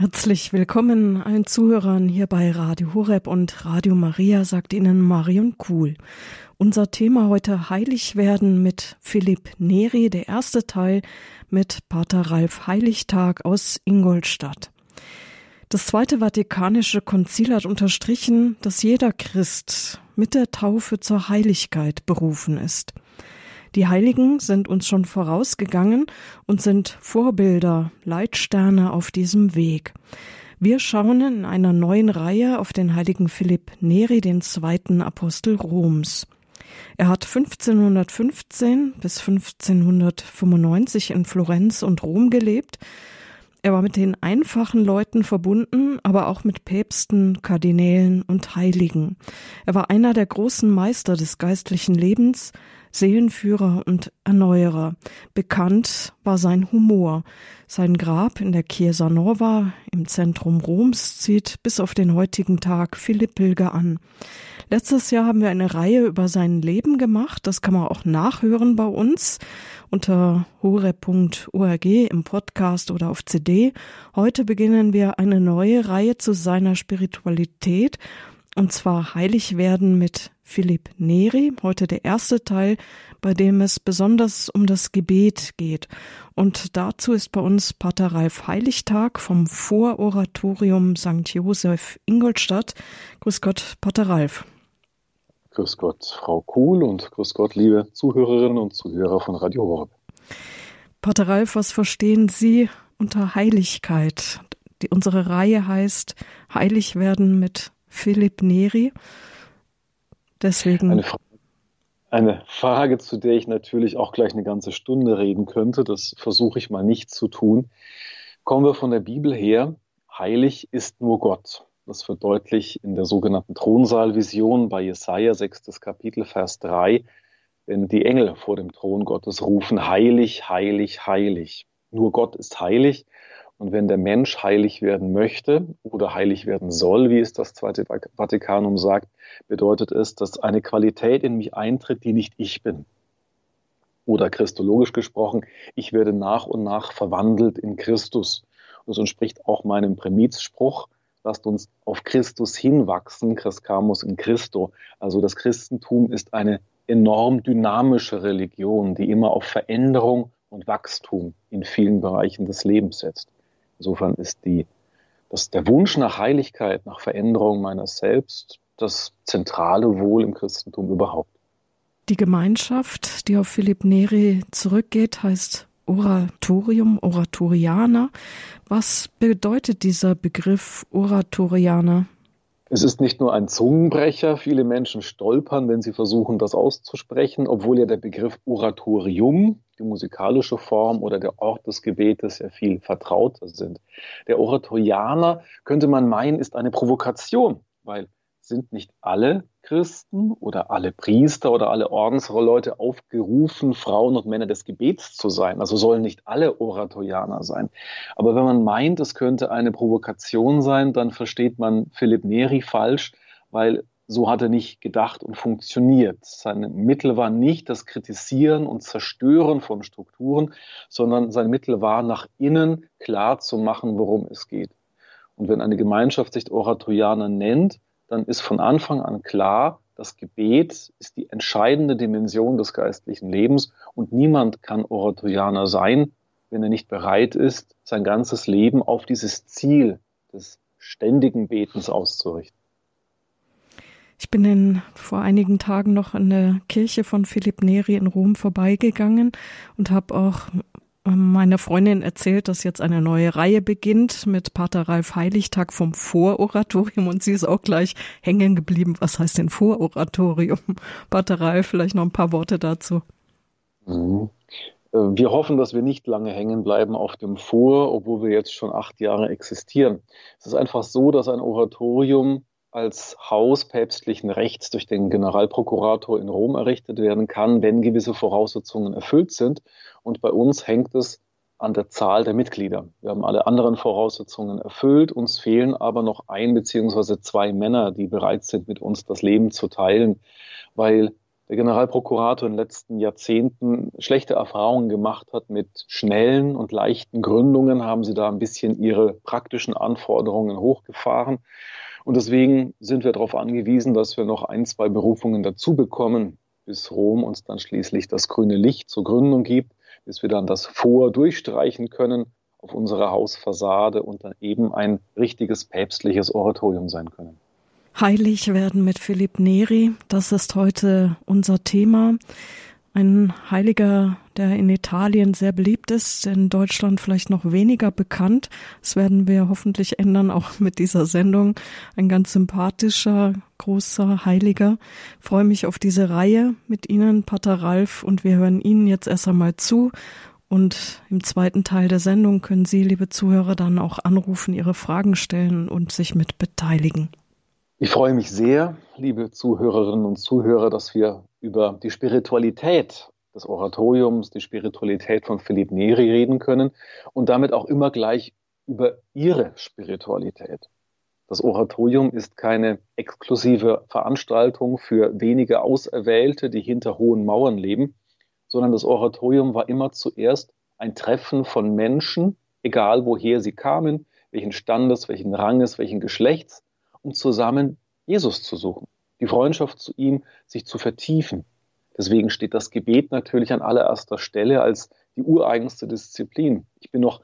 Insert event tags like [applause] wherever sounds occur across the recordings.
Herzlich willkommen allen Zuhörern hier bei Radio Horeb und Radio Maria, sagt Ihnen Marion Kuhl. Unser Thema heute Heilig werden mit Philipp Neri, der erste Teil mit Pater Ralf Heiligtag aus Ingolstadt. Das Zweite Vatikanische Konzil hat unterstrichen, dass jeder Christ mit der Taufe zur Heiligkeit berufen ist. Die Heiligen sind uns schon vorausgegangen und sind Vorbilder, Leitsterne auf diesem Weg. Wir schauen in einer neuen Reihe auf den heiligen Philipp Neri, den zweiten Apostel Roms. Er hat 1515 bis 1595 in Florenz und Rom gelebt. Er war mit den einfachen Leuten verbunden, aber auch mit Päpsten, Kardinälen und Heiligen. Er war einer der großen Meister des geistlichen Lebens, Seelenführer und Erneuerer. Bekannt war sein Humor. Sein Grab in der Chiesa Nova im Zentrum Roms zieht bis auf den heutigen Tag viele Pilger an. Letztes Jahr haben wir eine Reihe über sein Leben gemacht. Das kann man auch nachhören bei uns unter hore.org im Podcast oder auf CD. Heute beginnen wir eine neue Reihe zu seiner Spiritualität und zwar Heilig werden mit Philipp Neri, heute der erste Teil, bei dem es besonders um das Gebet geht. Und dazu ist bei uns Pater Ralf Heiligtag vom Vororatorium St. Josef Ingolstadt. Grüß Gott, Pater Ralf. Grüß Gott, Frau Kuhl und grüß Gott, liebe Zuhörerinnen und Zuhörer von Radio Horeb. Pater Ralf, was verstehen Sie unter Heiligkeit? Die, unsere Reihe heißt Heilig werden mit Philipp Neri. Deswegen. Eine, Fra eine Frage, zu der ich natürlich auch gleich eine ganze Stunde reden könnte. Das versuche ich mal nicht zu tun. Kommen wir von der Bibel her. Heilig ist nur Gott. Das verdeutlicht in der sogenannten Thronsaalvision bei Jesaja 6. Kapitel, Vers 3. Wenn die Engel vor dem Thron Gottes rufen, heilig, heilig, heilig. Nur Gott ist heilig und wenn der Mensch heilig werden möchte oder heilig werden soll, wie es das Zweite Vatikanum sagt, bedeutet es, dass eine Qualität in mich eintritt, die nicht ich bin. Oder christologisch gesprochen, ich werde nach und nach verwandelt in Christus. Das entspricht auch meinem Prämizspruch, lasst uns auf Christus hinwachsen, Chriscamus in Christo. Also das Christentum ist eine enorm dynamische Religion, die immer auf Veränderung und Wachstum in vielen Bereichen des Lebens setzt. Insofern ist die, das, der Wunsch nach Heiligkeit, nach Veränderung meines Selbst das zentrale Wohl im Christentum überhaupt. Die Gemeinschaft, die auf Philipp Neri zurückgeht, heißt Oratorium, Oratorianer. Was bedeutet dieser Begriff Oratorianer? Es ist nicht nur ein Zungenbrecher. Viele Menschen stolpern, wenn sie versuchen, das auszusprechen, obwohl ja der Begriff Oratorium, die musikalische Form oder der Ort des Gebetes ja viel vertrauter sind. Der Oratorianer, könnte man meinen, ist eine Provokation, weil sind nicht alle Christen oder alle Priester oder alle Ordensleute aufgerufen, Frauen und Männer des Gebets zu sein. Also sollen nicht alle Oratorianer sein. Aber wenn man meint, es könnte eine Provokation sein, dann versteht man Philipp Neri falsch, weil so hat er nicht gedacht und funktioniert. Sein Mittel war nicht das Kritisieren und Zerstören von Strukturen, sondern sein Mittel war, nach innen klar zu machen, worum es geht. Und wenn eine Gemeinschaft sich Oratorianer nennt, dann ist von Anfang an klar, das Gebet ist die entscheidende Dimension des geistlichen Lebens und niemand kann Oratorianer sein, wenn er nicht bereit ist, sein ganzes Leben auf dieses Ziel des ständigen Betens auszurichten. Ich bin in, vor einigen Tagen noch in der Kirche von Philipp Neri in Rom vorbeigegangen und habe auch meine Freundin erzählt, dass jetzt eine neue Reihe beginnt mit Pater Ralf Heiligtag vom Vororatorium und sie ist auch gleich hängen geblieben. Was heißt denn Vororatorium? Pater Ralf, vielleicht noch ein paar Worte dazu. Mhm. Äh, wir hoffen, dass wir nicht lange hängen bleiben auf dem Vor, obwohl wir jetzt schon acht Jahre existieren. Es ist einfach so, dass ein Oratorium als Haus päpstlichen Rechts durch den Generalprokurator in Rom errichtet werden kann, wenn gewisse Voraussetzungen erfüllt sind. Und bei uns hängt es an der Zahl der Mitglieder. Wir haben alle anderen Voraussetzungen erfüllt. Uns fehlen aber noch ein beziehungsweise zwei Männer, die bereit sind, mit uns das Leben zu teilen, weil der Generalprokurator in den letzten Jahrzehnten schlechte Erfahrungen gemacht hat mit schnellen und leichten Gründungen, haben sie da ein bisschen ihre praktischen Anforderungen hochgefahren. Und deswegen sind wir darauf angewiesen, dass wir noch ein, zwei Berufungen dazu bekommen, bis Rom uns dann schließlich das grüne Licht zur Gründung gibt, bis wir dann das Vor durchstreichen können auf unserer Hausfassade und dann eben ein richtiges päpstliches Oratorium sein können. Heilig werden mit Philipp Neri, das ist heute unser Thema. Ein Heiliger, der in Italien sehr beliebt ist, in Deutschland vielleicht noch weniger bekannt. Das werden wir hoffentlich ändern, auch mit dieser Sendung. Ein ganz sympathischer, großer Heiliger. Ich freue mich auf diese Reihe mit Ihnen, Pater Ralf, und wir hören Ihnen jetzt erst einmal zu. Und im zweiten Teil der Sendung können Sie, liebe Zuhörer, dann auch anrufen, Ihre Fragen stellen und sich mit beteiligen. Ich freue mich sehr, liebe Zuhörerinnen und Zuhörer, dass wir über die Spiritualität des Oratoriums, die Spiritualität von Philipp Neri reden können und damit auch immer gleich über ihre Spiritualität. Das Oratorium ist keine exklusive Veranstaltung für wenige Auserwählte, die hinter hohen Mauern leben, sondern das Oratorium war immer zuerst ein Treffen von Menschen, egal woher sie kamen, welchen Standes, welchen Ranges, welchen Geschlechts, um zusammen Jesus zu suchen, die Freundschaft zu ihm, sich zu vertiefen. Deswegen steht das Gebet natürlich an allererster Stelle als die ureigenste Disziplin. Ich bin noch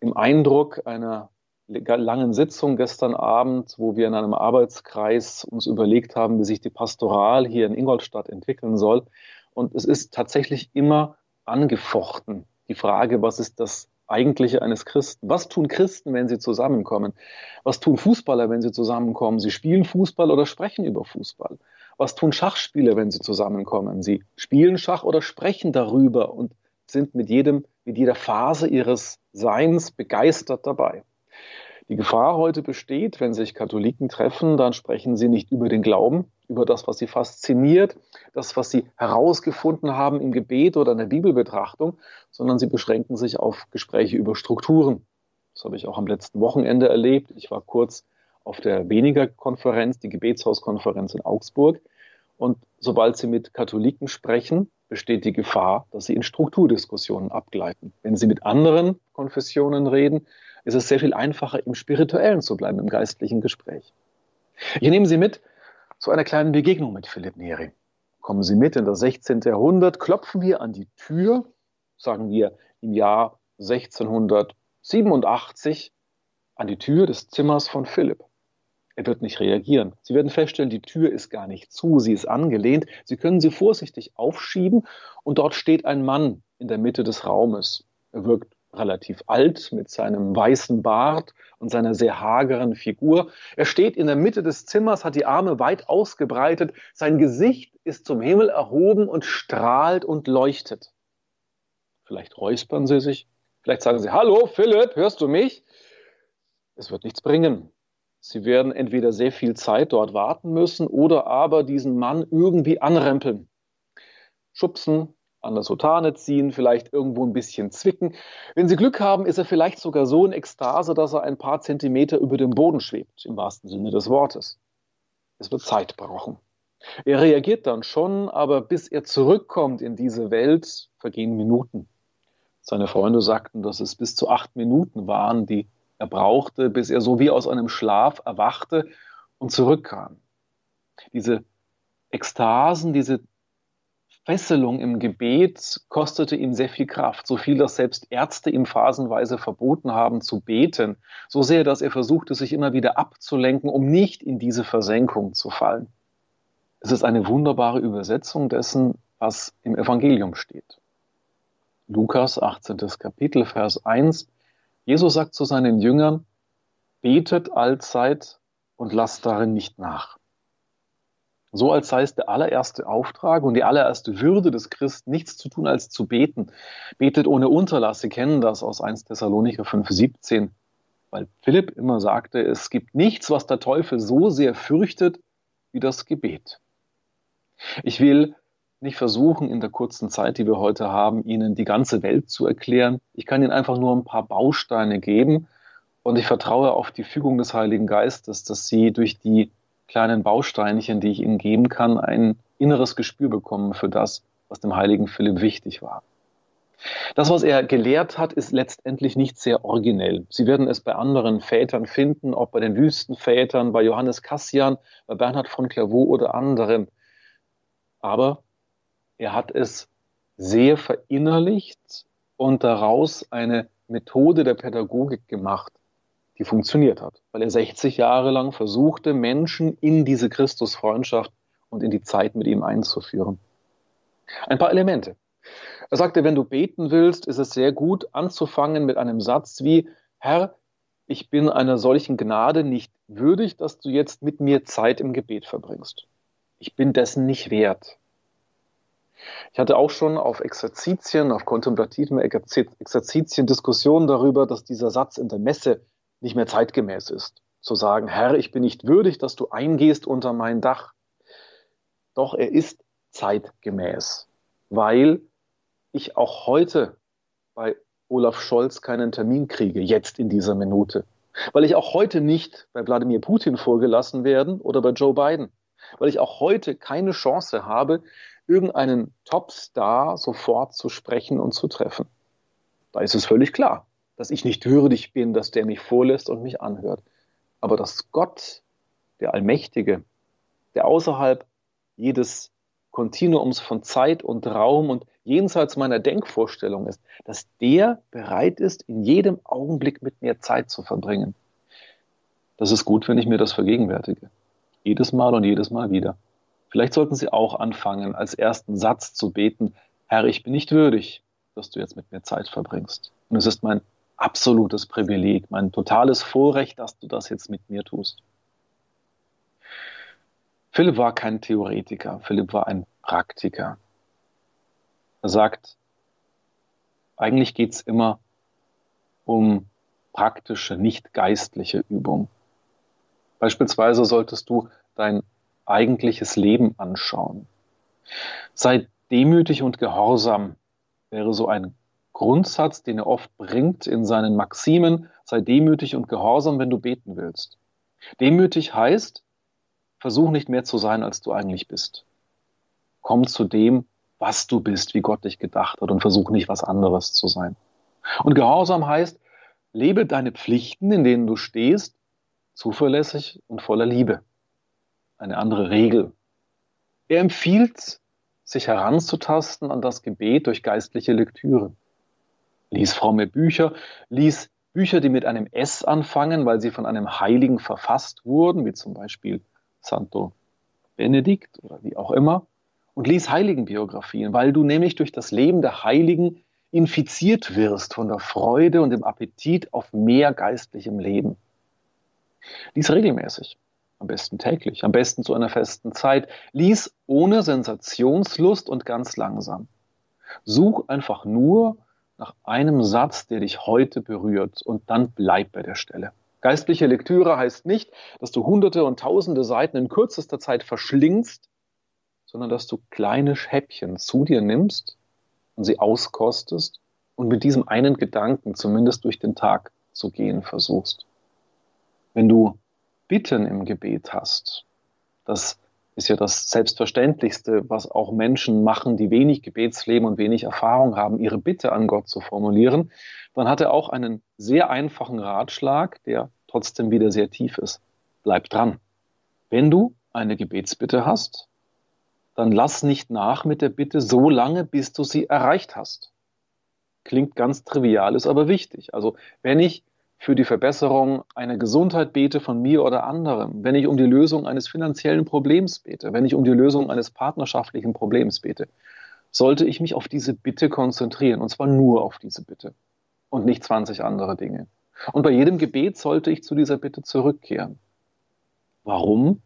im Eindruck einer langen Sitzung gestern Abend, wo wir in einem Arbeitskreis uns überlegt haben, wie sich die Pastoral hier in Ingolstadt entwickeln soll. Und es ist tatsächlich immer angefochten. Die Frage, was ist das Eigentliche eines Christen? Was tun Christen, wenn sie zusammenkommen? Was tun Fußballer, wenn sie zusammenkommen? Sie spielen Fußball oder sprechen über Fußball. Was tun Schachspieler, wenn sie zusammenkommen? Sie spielen Schach oder sprechen darüber und sind mit jedem, mit jeder Phase ihres Seins begeistert dabei. Die Gefahr heute besteht, wenn sich Katholiken treffen, dann sprechen sie nicht über den Glauben, über das, was sie fasziniert, das, was sie herausgefunden haben im Gebet oder in der Bibelbetrachtung, sondern sie beschränken sich auf Gespräche über Strukturen. Das habe ich auch am letzten Wochenende erlebt. Ich war kurz auf der weniger Konferenz, die Gebetshauskonferenz in Augsburg. Und sobald Sie mit Katholiken sprechen, besteht die Gefahr, dass Sie in Strukturdiskussionen abgleiten. Wenn Sie mit anderen Konfessionen reden, ist es sehr viel einfacher, im Spirituellen zu bleiben, im geistlichen Gespräch. Ich nehme Sie mit zu einer kleinen Begegnung mit Philipp Neri. Kommen Sie mit in das 16. Jahrhundert, klopfen wir an die Tür, sagen wir im Jahr 1687, an die Tür des Zimmers von Philipp. Er wird nicht reagieren. Sie werden feststellen, die Tür ist gar nicht zu, sie ist angelehnt. Sie können sie vorsichtig aufschieben und dort steht ein Mann in der Mitte des Raumes. Er wirkt relativ alt mit seinem weißen Bart und seiner sehr hageren Figur. Er steht in der Mitte des Zimmers, hat die Arme weit ausgebreitet, sein Gesicht ist zum Himmel erhoben und strahlt und leuchtet. Vielleicht räuspern Sie sich, vielleicht sagen Sie, Hallo Philipp, hörst du mich? Es wird nichts bringen. Sie werden entweder sehr viel Zeit dort warten müssen oder aber diesen Mann irgendwie anrempeln. Schubsen, an der Sotane ziehen, vielleicht irgendwo ein bisschen zwicken. Wenn Sie Glück haben, ist er vielleicht sogar so in Ekstase, dass er ein paar Zentimeter über dem Boden schwebt, im wahrsten Sinne des Wortes. Es wird Zeit brauchen. Er reagiert dann schon, aber bis er zurückkommt in diese Welt, vergehen Minuten. Seine Freunde sagten, dass es bis zu acht Minuten waren, die er brauchte, bis er so wie aus einem Schlaf erwachte und zurückkam. Diese Ekstasen, diese Fesselung im Gebet kostete ihm sehr viel Kraft, so viel, dass selbst Ärzte ihm phasenweise verboten haben zu beten, so sehr, dass er versuchte, sich immer wieder abzulenken, um nicht in diese Versenkung zu fallen. Es ist eine wunderbare Übersetzung dessen, was im Evangelium steht. Lukas 18. Kapitel, Vers 1. Jesus sagt zu seinen Jüngern, betet allzeit und lasst darin nicht nach. So als sei es der allererste Auftrag und die allererste Würde des Christen, nichts zu tun als zu beten. Betet ohne Unterlass. Sie kennen das aus 1 Thessalonicher 5,17. Weil Philipp immer sagte, es gibt nichts, was der Teufel so sehr fürchtet wie das Gebet. Ich will nicht versuchen, in der kurzen Zeit, die wir heute haben, Ihnen die ganze Welt zu erklären. Ich kann Ihnen einfach nur ein paar Bausteine geben und ich vertraue auf die Fügung des Heiligen Geistes, dass Sie durch die kleinen Bausteinchen, die ich Ihnen geben kann, ein inneres Gespür bekommen für das, was dem heiligen Philipp wichtig war. Das, was er gelehrt hat, ist letztendlich nicht sehr originell. Sie werden es bei anderen Vätern finden, ob bei den Wüstenvätern, bei Johannes Cassian, bei Bernhard von Clairvaux oder anderen. Aber er hat es sehr verinnerlicht und daraus eine Methode der Pädagogik gemacht, die funktioniert hat, weil er 60 Jahre lang versuchte, Menschen in diese Christusfreundschaft und in die Zeit mit ihm einzuführen. Ein paar Elemente. Er sagte, wenn du beten willst, ist es sehr gut anzufangen mit einem Satz wie, Herr, ich bin einer solchen Gnade nicht würdig, dass du jetzt mit mir Zeit im Gebet verbringst. Ich bin dessen nicht wert. Ich hatte auch schon auf Exerzitien, auf kontemplativen Exerzitien Diskussionen darüber, dass dieser Satz in der Messe nicht mehr zeitgemäß ist. Zu sagen, Herr, ich bin nicht würdig, dass du eingehst unter mein Dach. Doch er ist zeitgemäß, weil ich auch heute bei Olaf Scholz keinen Termin kriege, jetzt in dieser Minute. Weil ich auch heute nicht bei Wladimir Putin vorgelassen werden oder bei Joe Biden. Weil ich auch heute keine Chance habe, irgendeinen Topstar sofort zu sprechen und zu treffen. Da ist es völlig klar, dass ich nicht würdig bin, dass der mich vorlässt und mich anhört. Aber dass Gott, der Allmächtige, der außerhalb jedes Kontinuums von Zeit und Raum und jenseits meiner Denkvorstellung ist, dass der bereit ist, in jedem Augenblick mit mir Zeit zu verbringen. Das ist gut, wenn ich mir das vergegenwärtige. Jedes Mal und jedes Mal wieder. Vielleicht sollten Sie auch anfangen, als ersten Satz zu beten, Herr, ich bin nicht würdig, dass du jetzt mit mir Zeit verbringst. Und es ist mein absolutes Privileg, mein totales Vorrecht, dass du das jetzt mit mir tust. Philipp war kein Theoretiker, Philipp war ein Praktiker. Er sagt, eigentlich geht es immer um praktische, nicht geistliche Übung. Beispielsweise solltest du dein eigentliches Leben anschauen. Sei demütig und gehorsam wäre so ein Grundsatz, den er oft bringt in seinen Maximen. Sei demütig und gehorsam, wenn du beten willst. Demütig heißt, Versuch nicht mehr zu sein, als du eigentlich bist. Komm zu dem, was du bist, wie Gott dich gedacht hat und versuch nicht was anderes zu sein. Und Gehorsam heißt, lebe deine Pflichten, in denen du stehst, zuverlässig und voller Liebe. Eine andere Regel. Er empfiehlt, sich heranzutasten an das Gebet durch geistliche Lektüre. Lies fromme Bücher, lies Bücher, die mit einem S anfangen, weil sie von einem Heiligen verfasst wurden, wie zum Beispiel Santo Benedikt oder wie auch immer, und lies Heiligenbiografien, weil du nämlich durch das Leben der Heiligen infiziert wirst von der Freude und dem Appetit auf mehr geistlichem Leben. Lies regelmäßig, am besten täglich, am besten zu einer festen Zeit. Lies ohne Sensationslust und ganz langsam. Such einfach nur nach einem Satz, der dich heute berührt und dann bleib bei der Stelle. Geistliche Lektüre heißt nicht, dass du hunderte und tausende Seiten in kürzester Zeit verschlingst, sondern dass du kleine Schäppchen zu dir nimmst und sie auskostest und mit diesem einen Gedanken zumindest durch den Tag zu gehen versuchst. Wenn du Bitten im Gebet hast, das ist ja das Selbstverständlichste, was auch Menschen machen, die wenig Gebetsleben und wenig Erfahrung haben, ihre Bitte an Gott zu formulieren, dann hat er auch einen sehr einfachen Ratschlag, der trotzdem wieder sehr tief ist. Bleib dran. Wenn du eine Gebetsbitte hast, dann lass nicht nach mit der Bitte so lange, bis du sie erreicht hast. Klingt ganz trivial, ist aber wichtig. Also wenn ich für die Verbesserung einer Gesundheit bete von mir oder anderem, wenn ich um die Lösung eines finanziellen Problems bete, wenn ich um die Lösung eines partnerschaftlichen Problems bete, sollte ich mich auf diese Bitte konzentrieren, und zwar nur auf diese Bitte und nicht 20 andere Dinge. Und bei jedem Gebet sollte ich zu dieser Bitte zurückkehren. Warum?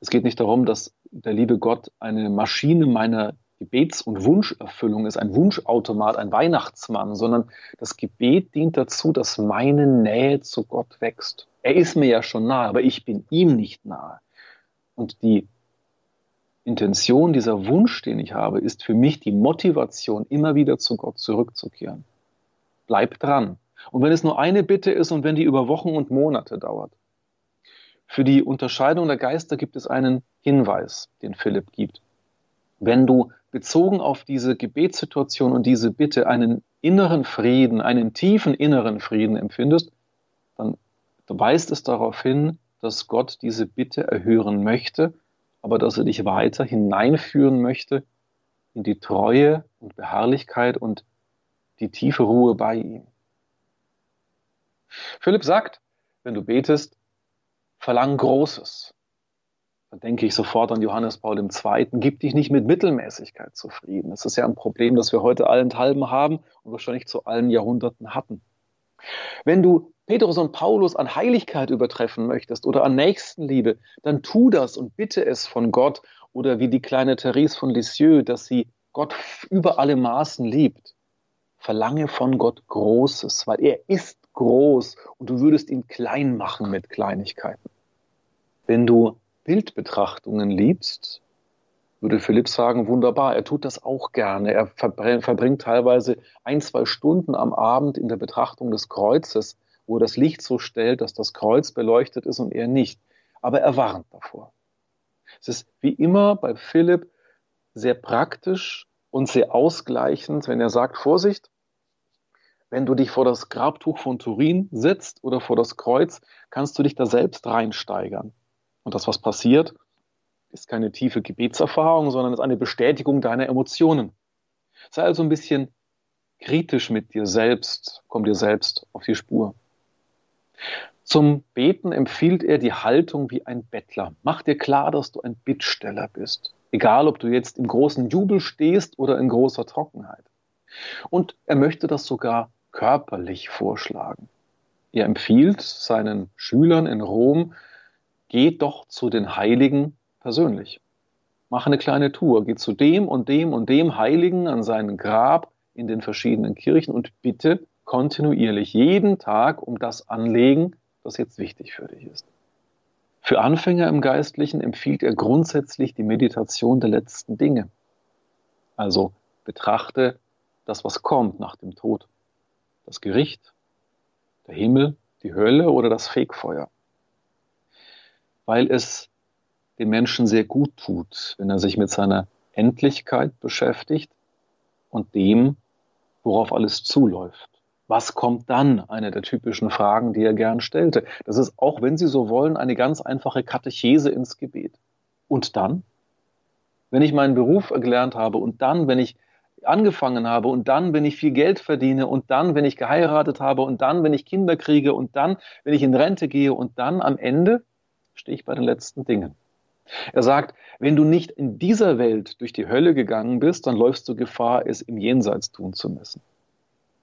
Es geht nicht darum, dass der liebe Gott eine Maschine meiner Gebets- und Wunscherfüllung ist, ein Wunschautomat, ein Weihnachtsmann, sondern das Gebet dient dazu, dass meine Nähe zu Gott wächst. Er ist mir ja schon nahe, aber ich bin ihm nicht nahe. Und die Intention, dieser Wunsch, den ich habe, ist für mich die Motivation, immer wieder zu Gott zurückzukehren. Bleib dran. Und wenn es nur eine Bitte ist und wenn die über Wochen und Monate dauert. Für die Unterscheidung der Geister gibt es einen Hinweis, den Philipp gibt. Wenn du bezogen auf diese Gebetssituation und diese Bitte einen inneren Frieden, einen tiefen inneren Frieden empfindest, dann weist es darauf hin, dass Gott diese Bitte erhören möchte, aber dass er dich weiter hineinführen möchte in die Treue und Beharrlichkeit und die tiefe Ruhe bei ihm. Philipp sagt, wenn du betest, verlang Großes. Da denke ich sofort an Johannes Paul II. Gib dich nicht mit Mittelmäßigkeit zufrieden. Das ist ja ein Problem, das wir heute allenthalben haben und wahrscheinlich zu allen Jahrhunderten hatten. Wenn du Petrus und Paulus an Heiligkeit übertreffen möchtest oder an Nächstenliebe, dann tu das und bitte es von Gott oder wie die kleine Therese von Lisieux, dass sie Gott über alle Maßen liebt. Verlange von Gott Großes, weil er ist groß und du würdest ihn klein machen mit Kleinigkeiten. Wenn du Bildbetrachtungen liebst, würde Philipp sagen, wunderbar, er tut das auch gerne. Er verbringt teilweise ein, zwei Stunden am Abend in der Betrachtung des Kreuzes, wo das Licht so stellt, dass das Kreuz beleuchtet ist und er nicht. Aber er warnt davor. Es ist wie immer bei Philipp sehr praktisch und sehr ausgleichend, wenn er sagt, Vorsicht, wenn du dich vor das Grabtuch von Turin setzt oder vor das Kreuz, kannst du dich da selbst reinsteigern. Und das, was passiert, ist keine tiefe Gebetserfahrung, sondern ist eine Bestätigung deiner Emotionen. Sei also ein bisschen kritisch mit dir selbst, komm dir selbst auf die Spur. Zum Beten empfiehlt er die Haltung wie ein Bettler. Mach dir klar, dass du ein Bittsteller bist. Egal, ob du jetzt im großen Jubel stehst oder in großer Trockenheit. Und er möchte das sogar körperlich vorschlagen. Er empfiehlt seinen Schülern in Rom, geht doch zu den Heiligen persönlich. Mach eine kleine Tour, geh zu dem und dem und dem Heiligen an sein Grab in den verschiedenen Kirchen und bitte kontinuierlich jeden Tag um das anlegen, was jetzt wichtig für dich ist. Für Anfänger im Geistlichen empfiehlt er grundsätzlich die Meditation der letzten Dinge. Also betrachte das, was kommt nach dem Tod. Das Gericht, der Himmel, die Hölle oder das Fegfeuer. Weil es dem Menschen sehr gut tut, wenn er sich mit seiner Endlichkeit beschäftigt und dem, worauf alles zuläuft. Was kommt dann? Eine der typischen Fragen, die er gern stellte. Das ist auch, wenn Sie so wollen, eine ganz einfache Katechese ins Gebet. Und dann? Wenn ich meinen Beruf gelernt habe und dann, wenn ich angefangen habe und dann, wenn ich viel Geld verdiene und dann, wenn ich geheiratet habe und dann, wenn ich Kinder kriege und dann, wenn ich in Rente gehe und dann am Ende stehe ich bei den letzten Dingen. Er sagt, wenn du nicht in dieser Welt durch die Hölle gegangen bist, dann läufst du Gefahr, es im Jenseits tun zu müssen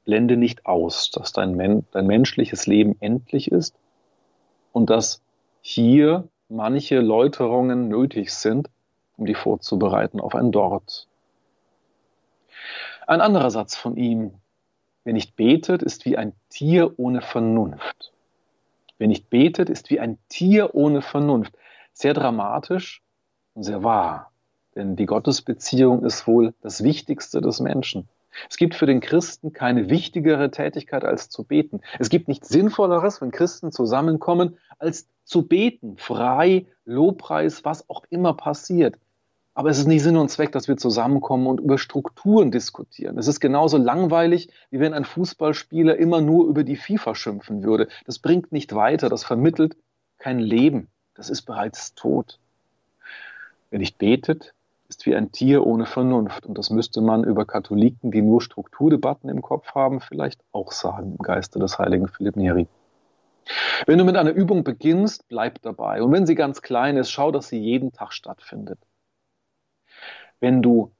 blende nicht aus, dass dein, Men dein menschliches Leben endlich ist und dass hier manche Läuterungen nötig sind, um die vorzubereiten auf ein Dort. Ein anderer Satz von ihm, wer nicht betet, ist wie ein Tier ohne Vernunft. Wer nicht betet, ist wie ein Tier ohne Vernunft. Sehr dramatisch und sehr wahr. Denn die Gottesbeziehung ist wohl das Wichtigste des Menschen. Es gibt für den Christen keine wichtigere Tätigkeit als zu beten. Es gibt nichts Sinnvolleres, wenn Christen zusammenkommen, als zu beten. Frei, Lobpreis, was auch immer passiert. Aber es ist nicht Sinn und Zweck, dass wir zusammenkommen und über Strukturen diskutieren. Es ist genauso langweilig, wie wenn ein Fußballspieler immer nur über die FIFA schimpfen würde. Das bringt nicht weiter, das vermittelt kein Leben. Das ist bereits tot. Wer nicht betet, ist wie ein Tier ohne Vernunft. Und das müsste man über Katholiken, die nur Strukturdebatten im Kopf haben, vielleicht auch sagen, im Geiste des heiligen Philipp Neri. Wenn du mit einer Übung beginnst, bleib dabei. Und wenn sie ganz klein ist, schau, dass sie jeden Tag stattfindet. Wenn du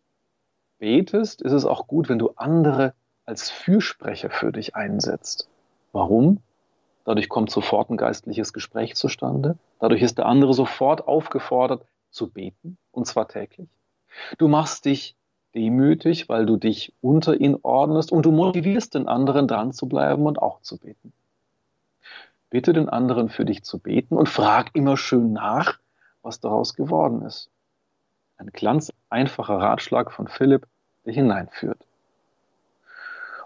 betest, ist es auch gut, wenn du andere als Fürsprecher für dich einsetzt. Warum? Dadurch kommt sofort ein geistliches Gespräch zustande. Dadurch ist der andere sofort aufgefordert zu beten, und zwar täglich. Du machst dich demütig, weil du dich unter ihn ordnest und du motivierst den anderen dran zu bleiben und auch zu beten. Bitte den anderen für dich zu beten und frag immer schön nach, was daraus geworden ist. Ein ganz einfacher Ratschlag von Philipp, der hineinführt.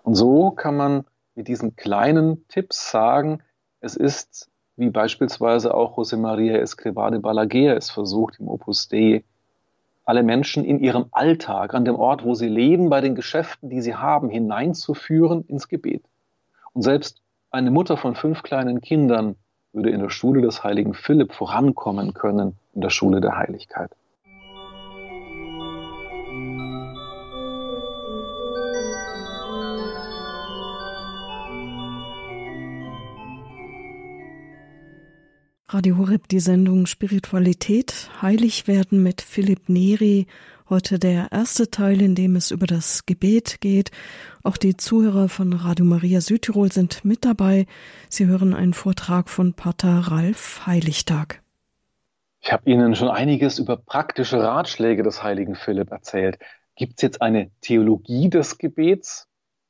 Und so kann man mit diesen kleinen Tipps sagen, es ist wie beispielsweise auch José María Escrivá de Balaguer es versucht im Opus Dei, alle Menschen in ihrem Alltag, an dem Ort, wo sie leben, bei den Geschäften, die sie haben, hineinzuführen ins Gebet. Und selbst eine Mutter von fünf kleinen Kindern würde in der Schule des heiligen Philipp vorankommen können, in der Schule der Heiligkeit. Radio Horeb, die Sendung Spiritualität, Heilig werden mit Philipp Neri. Heute der erste Teil, in dem es über das Gebet geht. Auch die Zuhörer von Radio Maria Südtirol sind mit dabei. Sie hören einen Vortrag von Pater Ralf Heiligtag. Ich habe Ihnen schon einiges über praktische Ratschläge des heiligen Philipp erzählt. Gibt es jetzt eine Theologie des Gebets?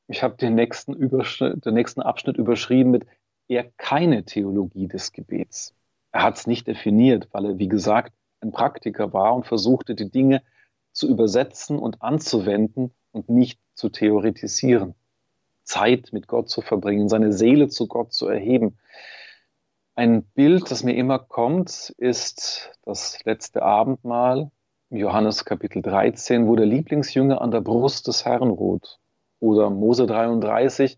Ich habe den den nächsten Abschnitt überschrieben mit eher keine Theologie des Gebets. Er hat es nicht definiert, weil er, wie gesagt, ein Praktiker war und versuchte, die Dinge zu übersetzen und anzuwenden und nicht zu theoretisieren. Zeit mit Gott zu verbringen, seine Seele zu Gott zu erheben. Ein Bild, das mir immer kommt, ist das letzte Abendmahl im Johannes Kapitel 13, wo der Lieblingsjünger an der Brust des Herrn ruht. Oder Mose 33,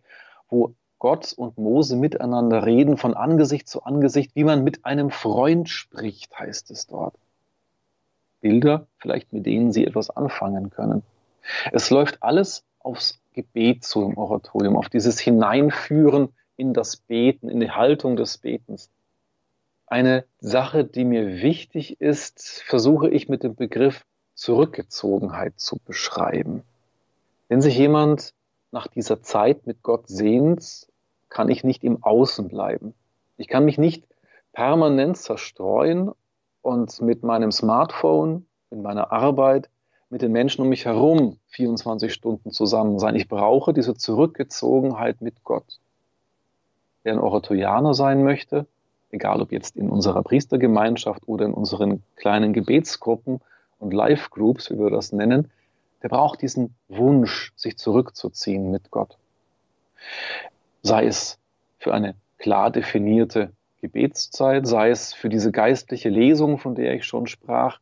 wo Gott und Mose miteinander reden, von Angesicht zu Angesicht, wie man mit einem Freund spricht, heißt es dort. Bilder, vielleicht mit denen Sie etwas anfangen können. Es läuft alles aufs Gebet zu im Oratorium, auf dieses Hineinführen in das Beten, in die Haltung des Betens. Eine Sache, die mir wichtig ist, versuche ich mit dem Begriff Zurückgezogenheit zu beschreiben. Wenn sich jemand nach dieser Zeit mit Gott sehnt, kann ich nicht im Außen bleiben. Ich kann mich nicht permanent zerstreuen und mit meinem Smartphone, in meiner Arbeit, mit den Menschen um mich herum 24 Stunden zusammen sein. Ich brauche diese Zurückgezogenheit mit Gott. Wer ein Oratorianer sein möchte, egal ob jetzt in unserer Priestergemeinschaft oder in unseren kleinen Gebetsgruppen und Live-Groups, wie wir das nennen, der braucht diesen Wunsch, sich zurückzuziehen mit Gott. Sei es für eine klar definierte Gebetszeit, sei es für diese geistliche Lesung, von der ich schon sprach.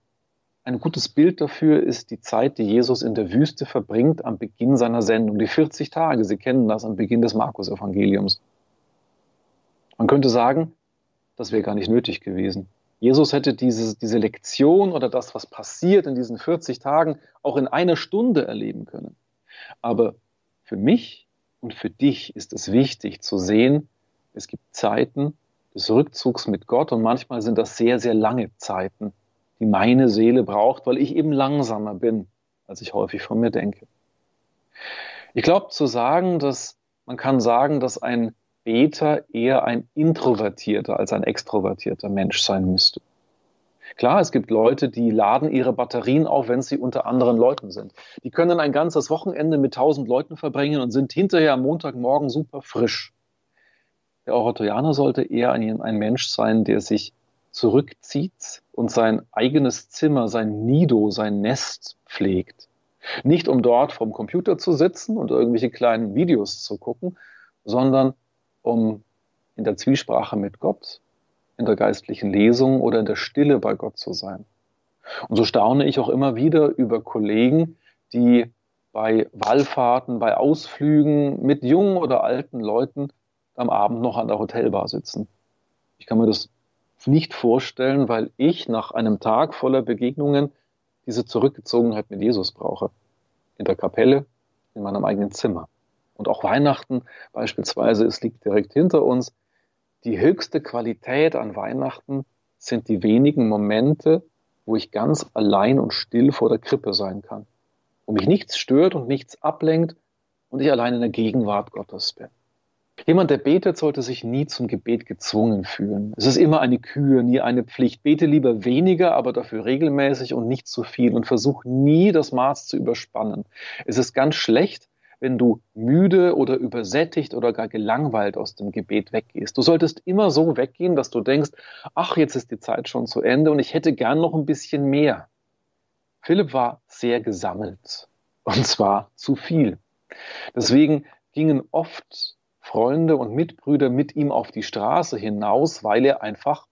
Ein gutes Bild dafür ist die Zeit, die Jesus in der Wüste verbringt am Beginn seiner Sendung, die 40 Tage. Sie kennen das am Beginn des Markus-Evangeliums. Man könnte sagen, das wäre gar nicht nötig gewesen. Jesus hätte diese, diese Lektion oder das, was passiert in diesen 40 Tagen, auch in einer Stunde erleben können. Aber für mich und für dich ist es wichtig zu sehen, es gibt Zeiten des Rückzugs mit Gott und manchmal sind das sehr, sehr lange Zeiten, die meine Seele braucht, weil ich eben langsamer bin, als ich häufig von mir denke. Ich glaube zu sagen, dass man kann sagen, dass ein Beter eher ein introvertierter als ein extrovertierter Mensch sein müsste. Klar, es gibt Leute, die laden ihre Batterien auf, wenn sie unter anderen Leuten sind. Die können ein ganzes Wochenende mit tausend Leuten verbringen und sind hinterher am Montagmorgen super frisch. Der Oratorianer sollte eher ein, ein Mensch sein, der sich zurückzieht und sein eigenes Zimmer, sein Nido, sein Nest pflegt. Nicht um dort vom Computer zu sitzen und irgendwelche kleinen Videos zu gucken, sondern um in der Zwiesprache mit Gott, in der geistlichen Lesung oder in der Stille bei Gott zu sein. Und so staune ich auch immer wieder über Kollegen, die bei Wallfahrten, bei Ausflügen mit jungen oder alten Leuten am Abend noch an der Hotelbar sitzen. Ich kann mir das nicht vorstellen, weil ich nach einem Tag voller Begegnungen diese Zurückgezogenheit mit Jesus brauche. In der Kapelle, in meinem eigenen Zimmer und auch Weihnachten beispielsweise, es liegt direkt hinter uns. Die höchste Qualität an Weihnachten sind die wenigen Momente, wo ich ganz allein und still vor der Krippe sein kann, wo mich nichts stört und nichts ablenkt und ich allein in der Gegenwart Gottes bin. Jemand, der betet, sollte sich nie zum Gebet gezwungen fühlen. Es ist immer eine Kür, nie eine Pflicht. Bete lieber weniger, aber dafür regelmäßig und nicht zu viel und versuch nie das Maß zu überspannen. Es ist ganz schlecht, wenn du müde oder übersättigt oder gar gelangweilt aus dem Gebet weggehst. Du solltest immer so weggehen, dass du denkst, ach, jetzt ist die Zeit schon zu Ende und ich hätte gern noch ein bisschen mehr. Philipp war sehr gesammelt und zwar zu viel. Deswegen gingen oft Freunde und Mitbrüder mit ihm auf die Straße hinaus, weil er einfach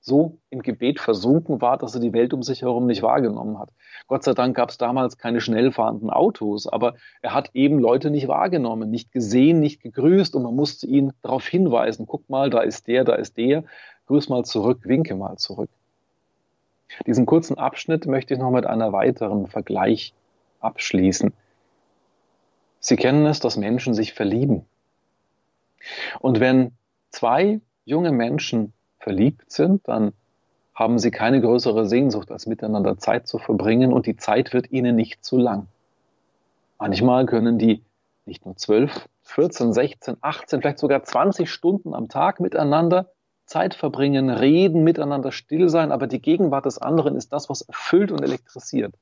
so im Gebet versunken war, dass er die Welt um sich herum nicht wahrgenommen hat. Gott sei Dank gab es damals keine schnell fahrenden Autos, aber er hat eben Leute nicht wahrgenommen, nicht gesehen, nicht gegrüßt und man musste ihn darauf hinweisen, guck mal, da ist der, da ist der, grüß mal zurück, winke mal zurück. Diesen kurzen Abschnitt möchte ich noch mit einer weiteren Vergleich abschließen. Sie kennen es, dass Menschen sich verlieben. Und wenn zwei junge Menschen verliebt sind, dann haben sie keine größere Sehnsucht, als miteinander Zeit zu verbringen und die Zeit wird ihnen nicht zu lang. Manchmal können die nicht nur 12, 14, 16, 18, vielleicht sogar 20 Stunden am Tag miteinander Zeit verbringen, reden, miteinander still sein, aber die Gegenwart des anderen ist das, was erfüllt und elektrisiert.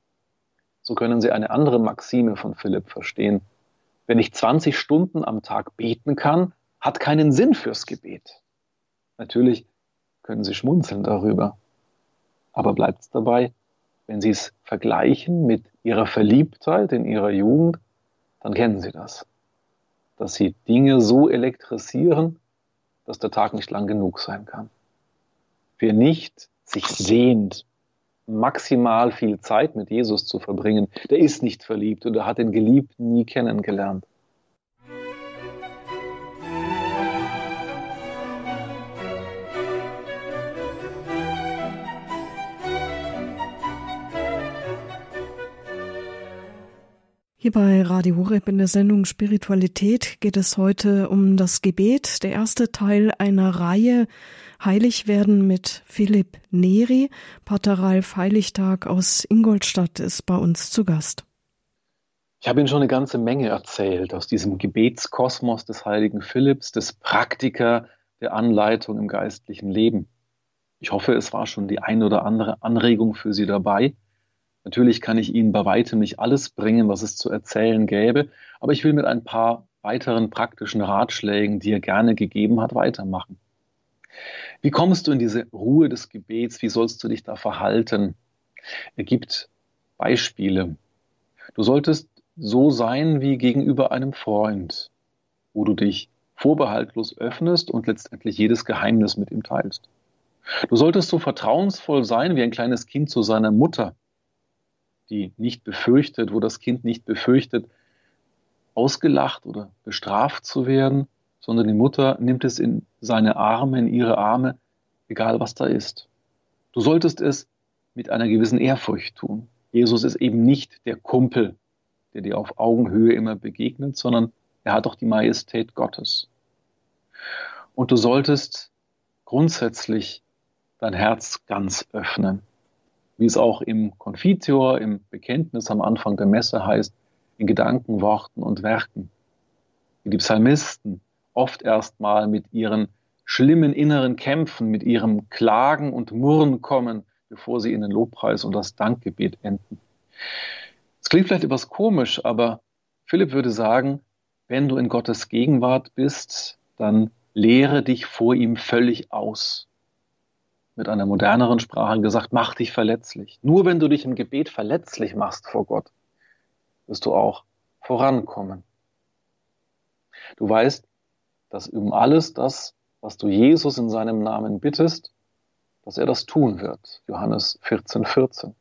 So können Sie eine andere Maxime von Philipp verstehen. Wenn ich 20 Stunden am Tag beten kann, hat keinen Sinn fürs Gebet. Natürlich können Sie schmunzeln darüber. Aber bleibt es dabei, wenn Sie es vergleichen mit Ihrer Verliebtheit in Ihrer Jugend, dann kennen Sie das. Dass Sie Dinge so elektrisieren, dass der Tag nicht lang genug sein kann. Wer nicht sich sehnt, maximal viel Zeit mit Jesus zu verbringen, der ist nicht verliebt oder hat den Geliebten nie kennengelernt. Hier bei Radio Horeb in der Sendung Spiritualität geht es heute um das Gebet, der erste Teil einer Reihe Heilig werden mit Philipp Neri. Pater Ralf Heiligtag aus Ingolstadt ist bei uns zu Gast. Ich habe Ihnen schon eine ganze Menge erzählt aus diesem Gebetskosmos des heiligen Philipps, des Praktiker der Anleitung im geistlichen Leben. Ich hoffe, es war schon die ein oder andere Anregung für Sie dabei. Natürlich kann ich Ihnen bei weitem nicht alles bringen, was es zu erzählen gäbe, aber ich will mit ein paar weiteren praktischen Ratschlägen, die er gerne gegeben hat, weitermachen. Wie kommst du in diese Ruhe des Gebets? Wie sollst du dich da verhalten? Er gibt Beispiele. Du solltest so sein wie gegenüber einem Freund, wo du dich vorbehaltlos öffnest und letztendlich jedes Geheimnis mit ihm teilst. Du solltest so vertrauensvoll sein wie ein kleines Kind zu seiner Mutter, die nicht befürchtet, wo das Kind nicht befürchtet, ausgelacht oder bestraft zu werden, sondern die Mutter nimmt es in seine Arme, in ihre Arme, egal was da ist. Du solltest es mit einer gewissen Ehrfurcht tun. Jesus ist eben nicht der Kumpel, der dir auf Augenhöhe immer begegnet, sondern er hat auch die Majestät Gottes. Und du solltest grundsätzlich dein Herz ganz öffnen wie es auch im Konfitior, im Bekenntnis am Anfang der Messe heißt, in Gedanken, Worten und Werken. Wie die Psalmisten oft erstmal mit ihren schlimmen inneren Kämpfen, mit ihrem Klagen und Murren kommen, bevor sie in den Lobpreis und das Dankgebet enden. Es klingt vielleicht etwas komisch, aber Philipp würde sagen, wenn du in Gottes Gegenwart bist, dann lehre dich vor ihm völlig aus mit einer moderneren Sprache gesagt, mach dich verletzlich. Nur wenn du dich im Gebet verletzlich machst vor Gott, wirst du auch vorankommen. Du weißt, dass um alles das, was du Jesus in seinem Namen bittest, dass er das tun wird. Johannes 14, 14.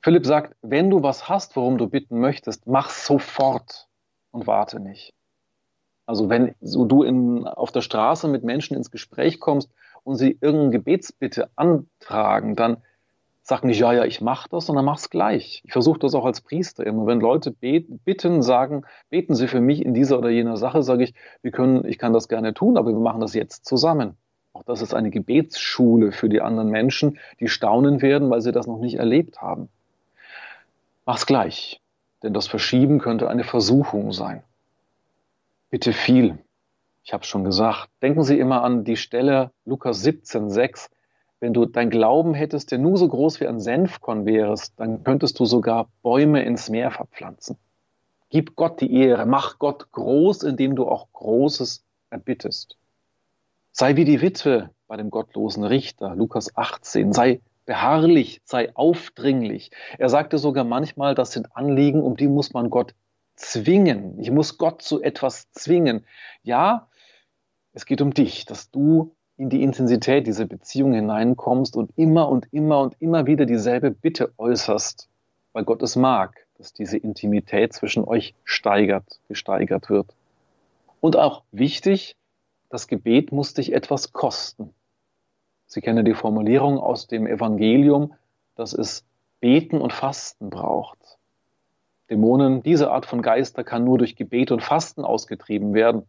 Philipp sagt, wenn du was hast, worum du bitten möchtest, mach sofort und warte nicht. Also wenn so du in, auf der Straße mit Menschen ins Gespräch kommst und sie irgendeine Gebetsbitte antragen, dann sag nicht, ja, ja, ich mache das, sondern mach's gleich. Ich versuche das auch als Priester immer. Wenn Leute beten, bitten, sagen, beten Sie für mich in dieser oder jener Sache, sage ich, wir können, ich kann das gerne tun, aber wir machen das jetzt zusammen. Auch das ist eine Gebetsschule für die anderen Menschen, die staunen werden, weil sie das noch nicht erlebt haben. Mach's gleich, denn das Verschieben könnte eine Versuchung sein. Bitte viel. Ich habe schon gesagt. Denken Sie immer an die Stelle Lukas 17, 6. Wenn du dein Glauben hättest, der nur so groß wie ein Senfkorn wärest, dann könntest du sogar Bäume ins Meer verpflanzen. Gib Gott die Ehre, mach Gott groß, indem du auch Großes erbittest. Sei wie die Witwe bei dem gottlosen Richter, Lukas 18, sei beharrlich, sei aufdringlich. Er sagte sogar manchmal, das sind Anliegen, um die muss man Gott zwingen. Ich muss Gott zu etwas zwingen. Ja, es geht um dich, dass du in die Intensität dieser Beziehung hineinkommst und immer und immer und immer wieder dieselbe Bitte äußerst, weil Gott es mag, dass diese Intimität zwischen euch steigert, gesteigert wird. Und auch wichtig, das Gebet muss dich etwas kosten. Sie kennen die Formulierung aus dem Evangelium, dass es Beten und Fasten braucht. Dämonen, diese Art von Geister kann nur durch Gebet und Fasten ausgetrieben werden.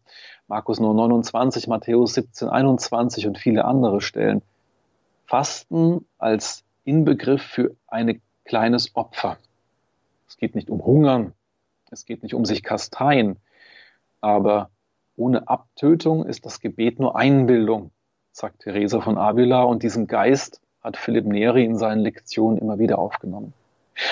Markus 9, 29, Matthäus 17, 21 und viele andere Stellen. Fasten als Inbegriff für ein kleines Opfer. Es geht nicht um Hungern, es geht nicht um sich kasteien, aber ohne Abtötung ist das Gebet nur Einbildung, sagt Theresa von Avila, und diesen Geist hat Philipp Neri in seinen Lektionen immer wieder aufgenommen.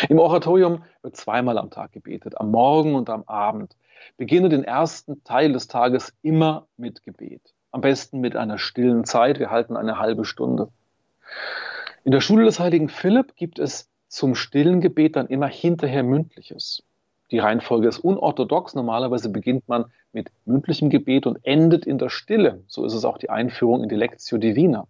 Im Oratorium wird zweimal am Tag gebetet, am Morgen und am Abend. Beginne den ersten Teil des Tages immer mit Gebet. Am besten mit einer stillen Zeit. Wir halten eine halbe Stunde. In der Schule des heiligen Philipp gibt es zum stillen Gebet dann immer hinterher mündliches. Die Reihenfolge ist unorthodox. Normalerweise beginnt man mit mündlichem Gebet und endet in der Stille. So ist es auch die Einführung in die Lectio Divina.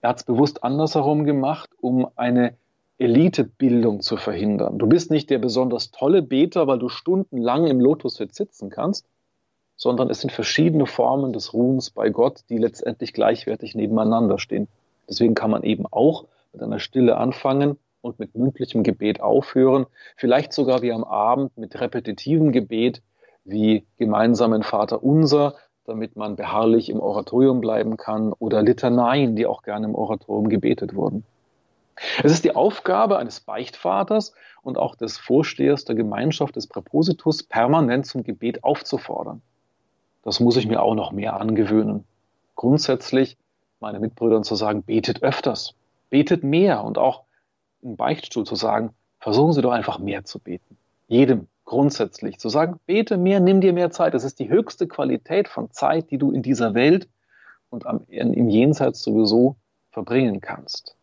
Er hat es bewusst andersherum gemacht, um eine Elitebildung zu verhindern. Du bist nicht der besonders tolle Beter, weil du stundenlang im Lotussitz sitzen kannst, sondern es sind verschiedene Formen des Ruhms bei Gott, die letztendlich gleichwertig nebeneinander stehen. Deswegen kann man eben auch mit einer Stille anfangen und mit mündlichem Gebet aufhören, vielleicht sogar wie am Abend mit repetitivem Gebet wie gemeinsamen Vater unser, damit man beharrlich im Oratorium bleiben kann oder Litaneien, die auch gerne im Oratorium gebetet wurden. Es ist die Aufgabe eines Beichtvaters und auch des Vorstehers der Gemeinschaft des Präpositus, permanent zum Gebet aufzufordern. Das muss ich mir auch noch mehr angewöhnen. Grundsätzlich meine Mitbrüdern zu sagen, betet öfters, betet mehr und auch im Beichtstuhl zu sagen, versuchen Sie doch einfach mehr zu beten. Jedem grundsätzlich zu sagen, bete mehr, nimm dir mehr Zeit. Das ist die höchste Qualität von Zeit, die du in dieser Welt und am, im Jenseits sowieso verbringen kannst.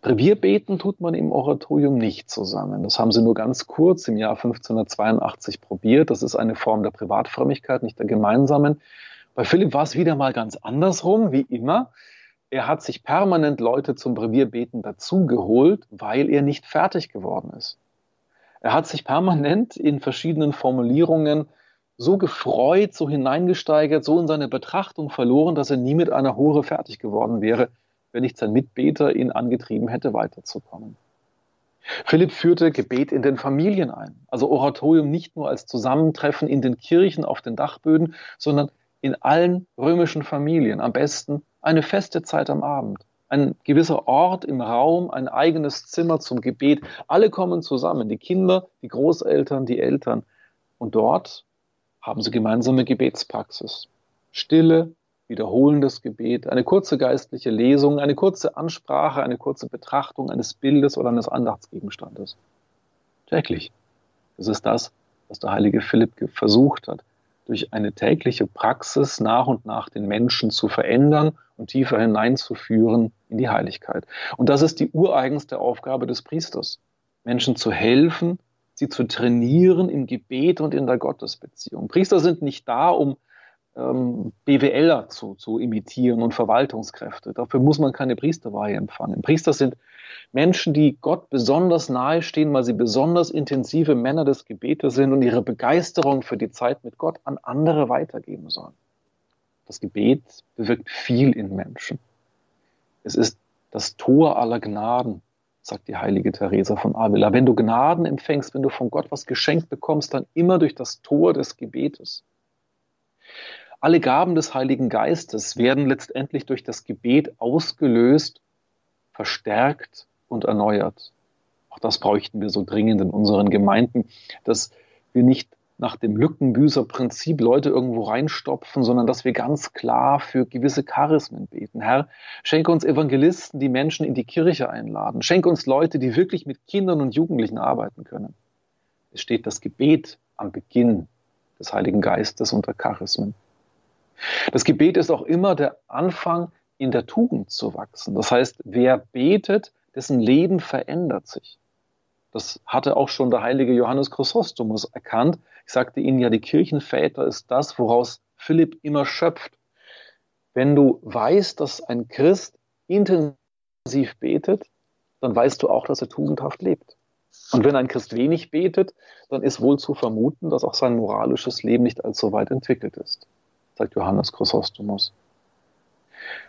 Brevierbeten tut man im Oratorium nicht zusammen. Das haben sie nur ganz kurz im Jahr 1582 probiert. Das ist eine Form der Privatfrömmigkeit, nicht der gemeinsamen. Bei Philipp war es wieder mal ganz andersrum, wie immer. Er hat sich permanent Leute zum Brevierbeten dazugeholt, weil er nicht fertig geworden ist. Er hat sich permanent in verschiedenen Formulierungen so gefreut, so hineingesteigert, so in seine Betrachtung verloren, dass er nie mit einer Hure fertig geworden wäre wenn nicht sein Mitbeter ihn angetrieben hätte, weiterzukommen. Philipp führte Gebet in den Familien ein, also Oratorium nicht nur als Zusammentreffen in den Kirchen auf den Dachböden, sondern in allen römischen Familien. Am besten eine feste Zeit am Abend, ein gewisser Ort im Raum, ein eigenes Zimmer zum Gebet. Alle kommen zusammen, die Kinder, die Großeltern, die Eltern. Und dort haben sie gemeinsame Gebetspraxis. Stille, wiederholendes Gebet, eine kurze geistliche Lesung, eine kurze Ansprache, eine kurze Betrachtung eines Bildes oder eines Andachtsgegenstandes. Täglich. Das ist das, was der heilige Philipp versucht hat, durch eine tägliche Praxis nach und nach den Menschen zu verändern und tiefer hineinzuführen in die Heiligkeit. Und das ist die ureigenste Aufgabe des Priesters, Menschen zu helfen, sie zu trainieren im Gebet und in der Gottesbeziehung. Priester sind nicht da, um ähm, BWLer zu, zu imitieren und Verwaltungskräfte. Dafür muss man keine Priesterweihe empfangen. Priester sind Menschen, die Gott besonders nahe stehen, weil sie besonders intensive Männer des Gebetes sind und ihre Begeisterung für die Zeit mit Gott an andere weitergeben sollen. Das Gebet bewirkt viel in Menschen. Es ist das Tor aller Gnaden, sagt die heilige Theresa von Avila. Wenn du Gnaden empfängst, wenn du von Gott was geschenkt bekommst, dann immer durch das Tor des Gebetes. Alle Gaben des Heiligen Geistes werden letztendlich durch das Gebet ausgelöst, verstärkt und erneuert. Auch das bräuchten wir so dringend in unseren Gemeinden, dass wir nicht nach dem Lückenbüßer-Prinzip Leute irgendwo reinstopfen, sondern dass wir ganz klar für gewisse Charismen beten. Herr, schenke uns Evangelisten, die Menschen in die Kirche einladen. Schenke uns Leute, die wirklich mit Kindern und Jugendlichen arbeiten können. Es steht das Gebet am Beginn des Heiligen Geistes unter Charismen. Das Gebet ist auch immer der Anfang, in der Tugend zu wachsen. Das heißt, wer betet, dessen Leben verändert sich. Das hatte auch schon der heilige Johannes Chrysostomus erkannt. Ich sagte Ihnen ja, die Kirchenväter ist das, woraus Philipp immer schöpft. Wenn du weißt, dass ein Christ intensiv betet, dann weißt du auch, dass er tugendhaft lebt. Und wenn ein Christ wenig betet, dann ist wohl zu vermuten, dass auch sein moralisches Leben nicht allzu weit entwickelt ist, sagt Johannes Chrysostomus.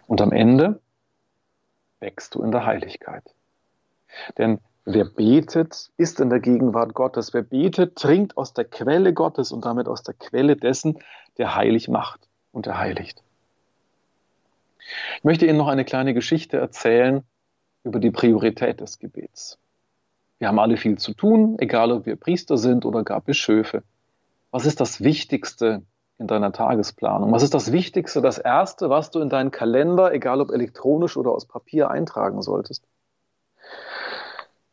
Und am Ende wächst du in der Heiligkeit. Denn wer betet, ist in der Gegenwart Gottes. Wer betet, trinkt aus der Quelle Gottes und damit aus der Quelle dessen, der heilig macht und der heiligt. Ich möchte Ihnen noch eine kleine Geschichte erzählen über die Priorität des Gebets. Wir haben alle viel zu tun, egal ob wir Priester sind oder gar Bischöfe. Was ist das Wichtigste in deiner Tagesplanung? Was ist das Wichtigste, das Erste, was du in deinen Kalender, egal ob elektronisch oder aus Papier, eintragen solltest?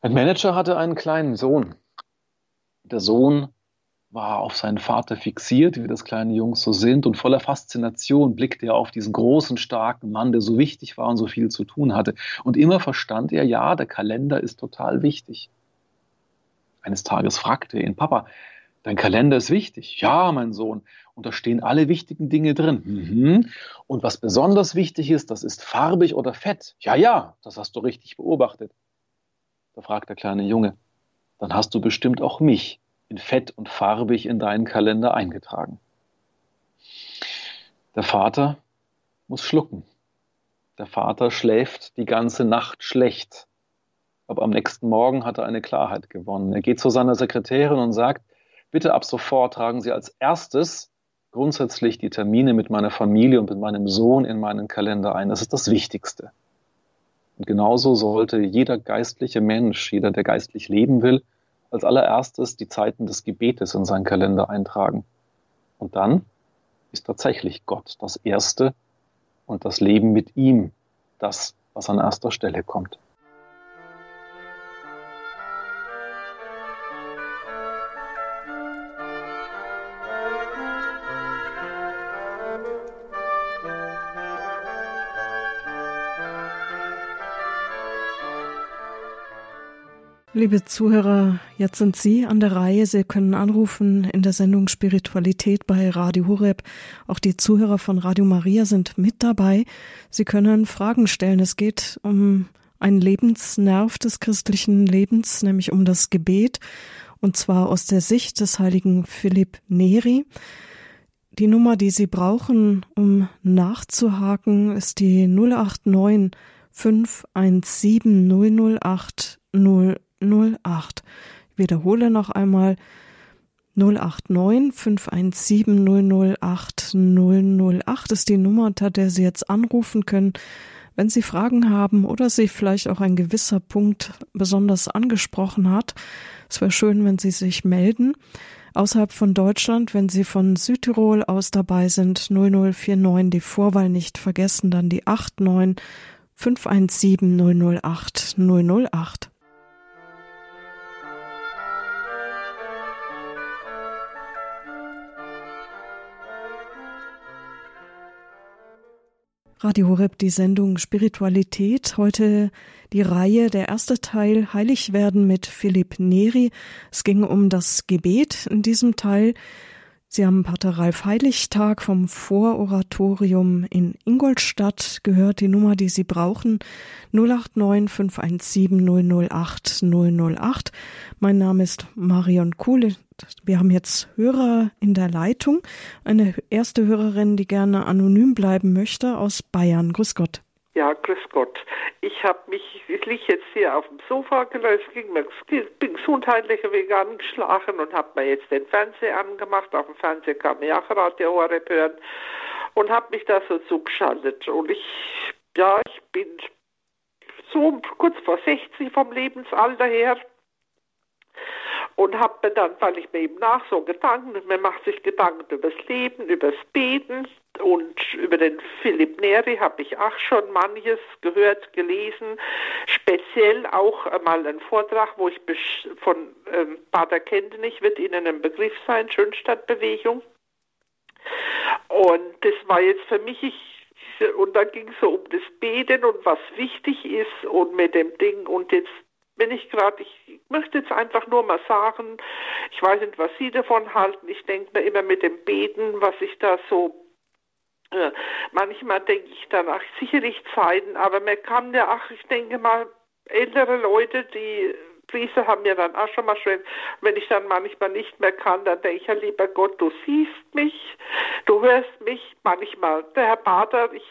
Ein Manager hatte einen kleinen Sohn. Der Sohn war auf seinen Vater fixiert, wie das kleine Jungs so sind, und voller Faszination blickte er auf diesen großen, starken Mann, der so wichtig war und so viel zu tun hatte. Und immer verstand er, ja, der Kalender ist total wichtig. Eines Tages fragte er ihn, Papa, dein Kalender ist wichtig. Ja, mein Sohn. Und da stehen alle wichtigen Dinge drin. Mhm. Und was besonders wichtig ist, das ist farbig oder fett. Ja, ja, das hast du richtig beobachtet. Da fragt der kleine Junge, dann hast du bestimmt auch mich in fett und farbig in deinen Kalender eingetragen. Der Vater muss schlucken. Der Vater schläft die ganze Nacht schlecht. Aber am nächsten Morgen hat er eine Klarheit gewonnen. Er geht zu seiner Sekretärin und sagt, bitte ab sofort tragen Sie als erstes grundsätzlich die Termine mit meiner Familie und mit meinem Sohn in meinen Kalender ein. Das ist das Wichtigste. Und genauso sollte jeder geistliche Mensch, jeder, der geistlich leben will, als allererstes die Zeiten des Gebetes in seinen Kalender eintragen. Und dann ist tatsächlich Gott das Erste und das Leben mit ihm das, was an erster Stelle kommt. Liebe Zuhörer, jetzt sind Sie an der Reihe. Sie können anrufen in der Sendung Spiritualität bei Radio Horeb. Auch die Zuhörer von Radio Maria sind mit dabei. Sie können Fragen stellen. Es geht um einen Lebensnerv des christlichen Lebens, nämlich um das Gebet, und zwar aus der Sicht des heiligen Philipp Neri. Die Nummer, die Sie brauchen, um nachzuhaken, ist die 089 517 008 0 08. Ich wiederhole noch einmal 089 517 008 008 ist die Nummer, unter der Sie jetzt anrufen können, wenn Sie Fragen haben oder Sie vielleicht auch ein gewisser Punkt besonders angesprochen hat. Es wäre schön, wenn Sie sich melden. Außerhalb von Deutschland, wenn Sie von Südtirol aus dabei sind, 0049 die Vorwahl nicht vergessen, dann die 89 517 008 008. Radio Horeb, die Sendung Spiritualität. Heute die Reihe, der erste Teil Heilig werden mit Philipp Neri. Es ging um das Gebet in diesem Teil. Sie haben Pater Ralf Heiligtag vom Vororatorium in Ingolstadt gehört. Die Nummer, die Sie brauchen, 089 517 008 008. Mein Name ist Marion Kuhle. Wir haben jetzt Hörer in der Leitung. Eine erste Hörerin, die gerne anonym bleiben möchte, aus Bayern. Grüß Gott. Ja, grüß Gott. Ich habe mich, ich liege jetzt hier auf dem Sofa, es ging mir, bin gesundheitlicher Weg angeschlagen und habe mir jetzt den Fernseher angemacht. Auf dem Fernseher kann man auch Radio Horeb hören und habe mich da so zugeschaltet. Und ich, ja, ich bin so kurz vor 60 vom Lebensalter her und habe mir dann, weil ich mir eben nach so Gedanken, man macht sich Gedanken über das Leben, über das Beten und über den Philipp Neri habe ich auch schon manches gehört, gelesen, speziell auch mal einen Vortrag, wo ich von ähm, Pater Kendenich wird Ihnen ein Begriff sein, Schönstadtbewegung. Und das war jetzt für mich, ich und da ging es so um das Beten und was wichtig ist und mit dem Ding und jetzt wenn ich gerade, ich möchte jetzt einfach nur mal sagen, ich weiß nicht, was Sie davon halten. Ich denke mir immer mit dem Beten, was ich da so äh, manchmal denke ich danach sicherlich Zeiten, aber man kann ja, ach, ich denke mal, ältere Leute, die Priester haben ja dann auch schon mal schön, wenn ich dann manchmal nicht mehr kann, dann denke ich ja, lieber Gott, du siehst mich, du hörst mich manchmal. Der Herr Pater, ich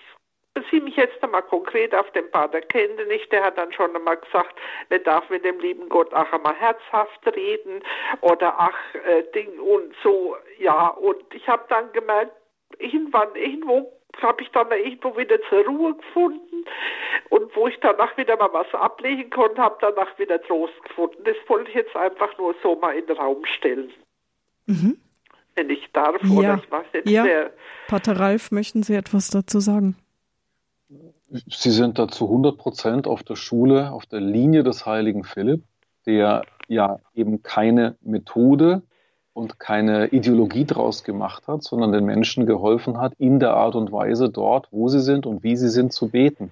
beziehe mich jetzt einmal konkret auf den Pater Kende nicht, der hat dann schon einmal gesagt, man darf mit dem lieben Gott auch einmal herzhaft reden oder ach, äh, Ding und so, ja, und ich habe dann gemerkt, irgendwann, irgendwo habe ich dann irgendwo wieder zur Ruhe gefunden und wo ich danach wieder mal was ablegen konnte, habe danach wieder Trost gefunden. Das wollte ich jetzt einfach nur so mal in den Raum stellen. Mhm. Wenn ich darf, ja. oder ich weiß nicht. Ja. Der, Pater Ralf, möchten Sie etwas dazu sagen? Sie sind da zu 100 Prozent auf der Schule, auf der Linie des heiligen Philipp, der ja eben keine Methode und keine Ideologie draus gemacht hat, sondern den Menschen geholfen hat, in der Art und Weise dort, wo sie sind und wie sie sind, zu beten.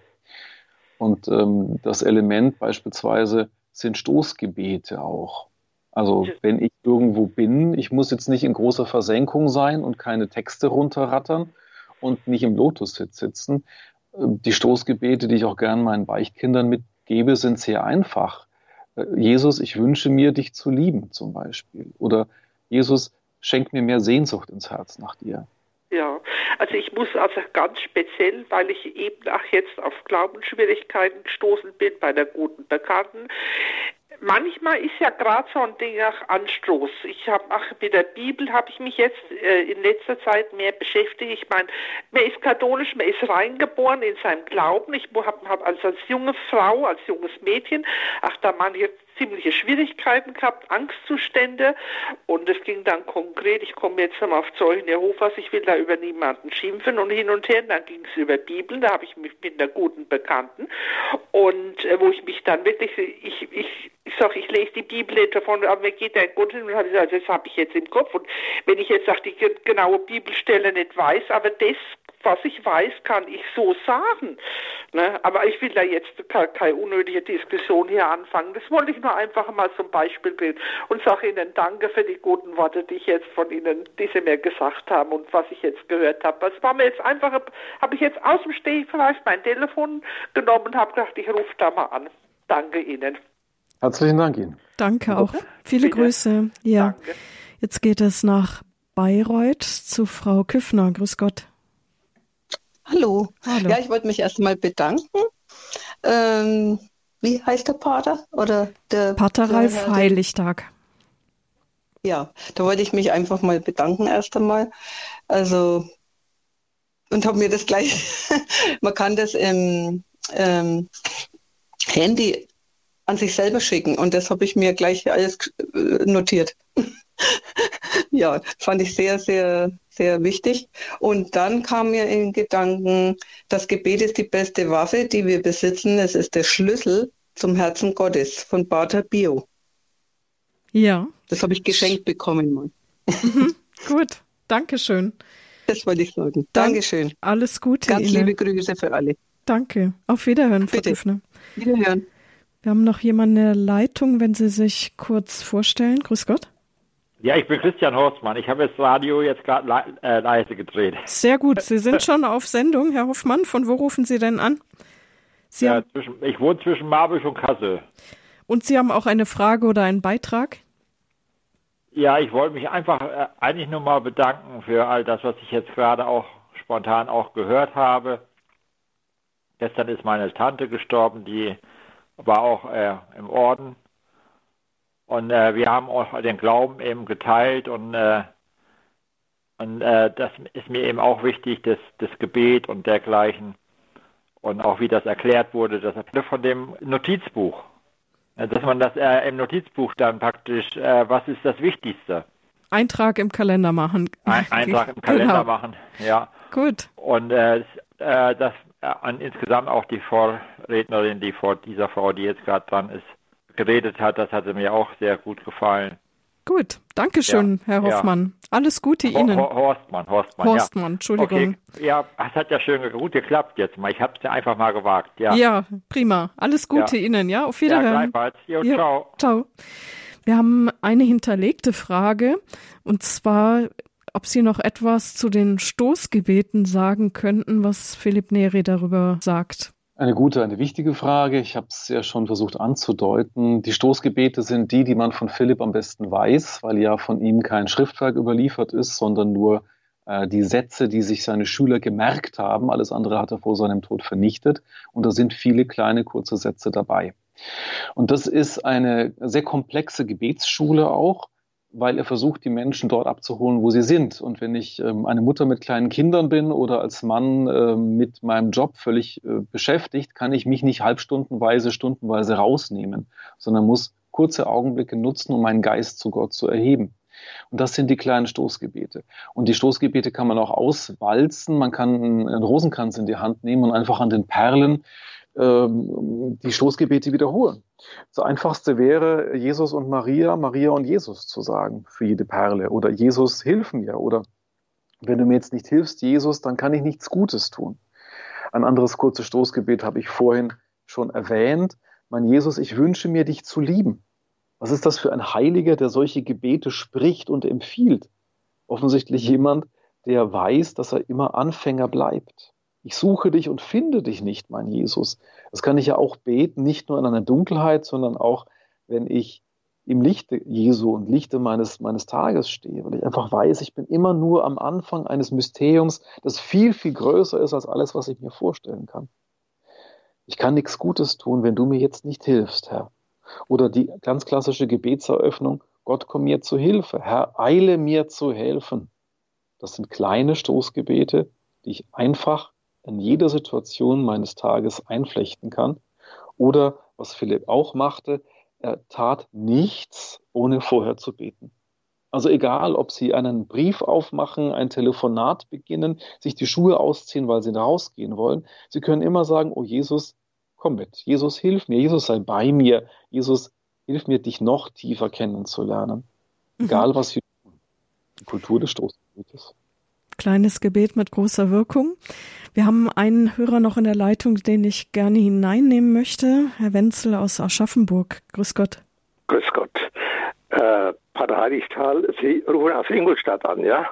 Und ähm, das Element beispielsweise sind Stoßgebete auch. Also wenn ich irgendwo bin, ich muss jetzt nicht in großer Versenkung sein und keine Texte runterrattern und nicht im Lotus-Sitz sitzen, die Stoßgebete, die ich auch gern meinen Beichtkindern mitgebe, sind sehr einfach. Äh, Jesus, ich wünsche mir, dich zu lieben, zum Beispiel. Oder Jesus, schenk mir mehr Sehnsucht ins Herz nach dir. Ja, also ich muss also ganz speziell, weil ich eben auch jetzt auf Glaubensschwierigkeiten gestoßen bin bei der guten Bekannten, manchmal ist ja gerade so ein Ding auch Anstoß. Ich habe mit der Bibel habe ich mich jetzt äh, in letzter Zeit mehr beschäftigt. Ich meine, man ist katholisch, man ist reingeboren in seinem Glauben. Ich habe hab also als junge Frau, als junges Mädchen, ach da manche ziemliche Schwierigkeiten gehabt, Angstzustände. Und es ging dann konkret, ich komme jetzt nochmal auf Zeugen Jehovas, ich will da über niemanden schimpfen und hin und her, dann ging es über Bibeln, da habe ich mich mit einer guten Bekannten. Und äh, wo ich mich dann wirklich, ich, ich, ich sage, ich lese die Bibel nicht davon, aber mir geht der Gott hin und habe gesagt, das habe ich jetzt im Kopf. Und wenn ich jetzt auch die genaue Bibelstelle nicht weiß, aber das was ich weiß, kann ich so sagen. Ne? Aber ich will da jetzt keine unnötige Diskussion hier anfangen. Das wollte ich nur einfach mal zum Beispiel bilden und sage Ihnen danke für die guten Worte, die ich jetzt von Ihnen, die Sie mir gesagt haben und was ich jetzt gehört habe. Es war mir jetzt einfach, habe ich jetzt aus dem Steg vielleicht mein Telefon genommen und habe gedacht, ich rufe da mal an. Danke Ihnen. Herzlichen Dank Ihnen. Danke auch. Viele Bitte. Grüße. Ja. Danke. Jetzt geht es nach Bayreuth zu Frau Küffner. Grüß Gott. Hallo. Hallo. Ja, ich wollte mich erst einmal bedanken. Ähm, wie heißt der Pater? Oder der Pater Ralf der, Heiligtag. Ja, da wollte ich mich einfach mal bedanken erst einmal. Also, und habe mir das gleich, [laughs] man kann das im ähm, Handy an sich selber schicken und das habe ich mir gleich alles äh, notiert. Ja, fand ich sehr, sehr, sehr wichtig. Und dann kam mir in Gedanken, das Gebet ist die beste Waffe, die wir besitzen. Es ist der Schlüssel zum Herzen Gottes von Pater Bio. Ja. Das habe ich geschenkt bekommen mal. Mhm, gut, Dankeschön. Das wollte ich sagen. Dank, Dankeschön. Alles Gute. Ganz Ihnen. liebe Grüße für alle. Danke. Auf Wiederhören, Frau Bitte. Wiederhören. Wir haben noch jemanden in der Leitung, wenn Sie sich kurz vorstellen. Grüß Gott. Ja, ich bin Christian Horstmann. Ich habe das Radio jetzt gerade le äh, leise gedreht. Sehr gut. Sie sind schon auf Sendung, Herr Hoffmann. Von wo rufen Sie denn an? Sie ja, zwischen, ich wohne zwischen Marburg und Kassel. Und Sie haben auch eine Frage oder einen Beitrag? Ja, ich wollte mich einfach äh, eigentlich nur mal bedanken für all das, was ich jetzt gerade auch spontan auch gehört habe. Gestern ist meine Tante gestorben, die war auch äh, im Orden und äh, wir haben auch den Glauben eben geteilt und, äh, und äh, das ist mir eben auch wichtig, das, das Gebet und dergleichen. Und auch wie das erklärt wurde, das von dem Notizbuch. Dass man das äh, im Notizbuch dann praktisch, äh, was ist das Wichtigste? Eintrag im Kalender machen. Ein, [laughs] Eintrag im Kalender genau. machen, ja. Gut. Und äh, äh das äh, insgesamt auch die Vorrednerin, die vor dieser Frau, die jetzt gerade dran ist, geredet hat, das hatte mir auch sehr gut gefallen. Gut, danke schön, ja. Herr Hoffmann. Ja. Alles Gute Ihnen. Horstmann, Horstmann. Horstmann, Entschuldigung. Okay. Ja, es hat ja schön gut geklappt jetzt mal. Ich habe es ja einfach mal gewagt. Ja, ja prima. Alles Gute Ihnen, ja. Auf Wiederhören. Ja, jo, ciao. Ciao. Wir haben eine hinterlegte Frage und zwar, ob Sie noch etwas zu den Stoßgebeten sagen könnten, was Philipp Neri darüber sagt. Eine gute, eine wichtige Frage. Ich habe es ja schon versucht anzudeuten. Die Stoßgebete sind die, die man von Philipp am besten weiß, weil ja von ihm kein Schriftwerk überliefert ist, sondern nur äh, die Sätze, die sich seine Schüler gemerkt haben. Alles andere hat er vor seinem Tod vernichtet. Und da sind viele kleine, kurze Sätze dabei. Und das ist eine sehr komplexe Gebetsschule auch weil er versucht, die Menschen dort abzuholen, wo sie sind. Und wenn ich ähm, eine Mutter mit kleinen Kindern bin oder als Mann äh, mit meinem Job völlig äh, beschäftigt, kann ich mich nicht halbstundenweise, stundenweise rausnehmen, sondern muss kurze Augenblicke nutzen, um meinen Geist zu Gott zu erheben. Und das sind die kleinen Stoßgebete. Und die Stoßgebete kann man auch auswalzen. Man kann einen Rosenkranz in die Hand nehmen und einfach an den Perlen die Stoßgebete wiederholen. Das einfachste wäre, Jesus und Maria, Maria und Jesus zu sagen für jede Perle oder Jesus, hilf mir oder wenn du mir jetzt nicht hilfst, Jesus, dann kann ich nichts Gutes tun. Ein anderes kurzes Stoßgebet habe ich vorhin schon erwähnt. Mein Jesus, ich wünsche mir, dich zu lieben. Was ist das für ein Heiliger, der solche Gebete spricht und empfiehlt? Offensichtlich jemand, der weiß, dass er immer Anfänger bleibt. Ich suche dich und finde dich nicht, mein Jesus. Das kann ich ja auch beten, nicht nur in einer Dunkelheit, sondern auch, wenn ich im Lichte Jesu und Lichte meines, meines Tages stehe, weil ich einfach weiß, ich bin immer nur am Anfang eines Mysteriums, das viel, viel größer ist als alles, was ich mir vorstellen kann. Ich kann nichts Gutes tun, wenn du mir jetzt nicht hilfst, Herr. Oder die ganz klassische Gebetseröffnung, Gott komm mir zu Hilfe, Herr, eile mir zu helfen. Das sind kleine Stoßgebete, die ich einfach in jeder Situation meines Tages einflechten kann. Oder was Philipp auch machte, er tat nichts, ohne vorher zu beten. Also egal, ob Sie einen Brief aufmachen, ein Telefonat beginnen, sich die Schuhe ausziehen, weil Sie rausgehen wollen, Sie können immer sagen, oh Jesus, komm mit. Jesus, hilf mir. Jesus, sei bei mir. Jesus, hilf mir, dich noch tiefer kennenzulernen. Mhm. Egal, was Sie tun. Die Kultur des Stoßgebets. Kleines Gebet mit großer Wirkung. Wir haben einen Hörer noch in der Leitung, den ich gerne hineinnehmen möchte. Herr Wenzel aus Aschaffenburg. Grüß Gott. Grüß Gott. Äh, Pater Heiligtal, Sie rufen aus Ingolstadt an, ja?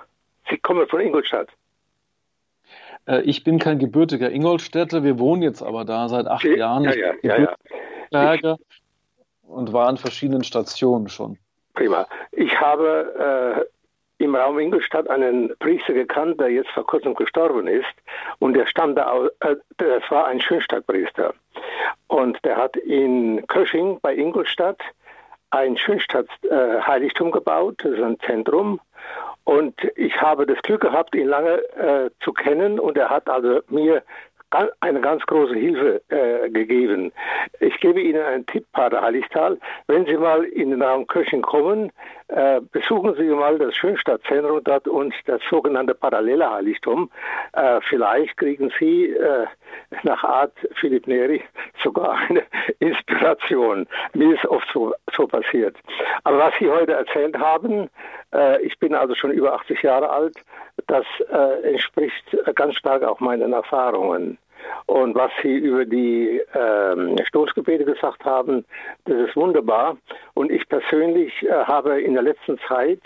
Sie kommen von Ingolstadt. Äh, ich bin kein gebürtiger Ingolstädter, wir wohnen jetzt aber da seit acht Sie, Jahren. Ja, ja, ja, ja. und war an verschiedenen Stationen schon. Prima. Ich habe äh, im Raum Ingolstadt einen Priester gekannt, der jetzt vor kurzem gestorben ist. Und der stammte aus, äh, das war ein Schönstadtpriester. Und der hat in Kösching bei Ingolstadt ein Schönstadt-Heiligtum äh, gebaut, das ist ein Zentrum. Und ich habe das Glück gehabt, ihn lange äh, zu kennen. Und er hat also mir eine ganz große Hilfe äh, gegeben. Ich gebe Ihnen einen Tipp, Pater Heiligtal. Wenn Sie mal in den Raum Köchen kommen, äh, besuchen Sie mal das Schönstadtzentrum dort und das sogenannte Parallele Heiligtum. Äh, vielleicht kriegen Sie äh, nach Art Philipp Neri sogar eine [laughs] Inspiration. Mir ist oft so, so passiert. Aber was Sie heute erzählt haben, äh, ich bin also schon über 80 Jahre alt, das äh, entspricht ganz stark auch meinen Erfahrungen. Und was Sie über die ähm, Stoßgebete gesagt haben, das ist wunderbar. Und ich persönlich äh, habe in der letzten Zeit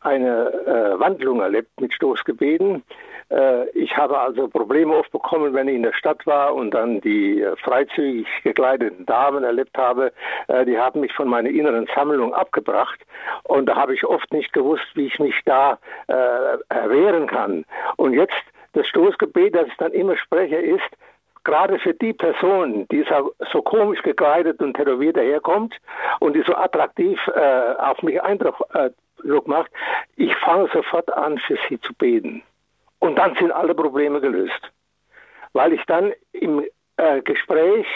eine äh, Wandlung erlebt mit Stoßgebeten. Äh, ich habe also Probleme oft bekommen, wenn ich in der Stadt war und dann die äh, freizügig gekleideten Damen erlebt habe. Äh, die haben mich von meiner inneren Sammlung abgebracht und da habe ich oft nicht gewusst, wie ich mich da äh, wehren kann. Und jetzt das Stoßgebet, das ich dann immer spreche, ist, gerade für die Person, die so, so komisch gekleidet und tätowiert daherkommt und die so attraktiv äh, auf mich Eindruck äh, macht, ich fange sofort an, für sie zu beten. Und dann sind alle Probleme gelöst. Weil ich dann im äh, Gespräch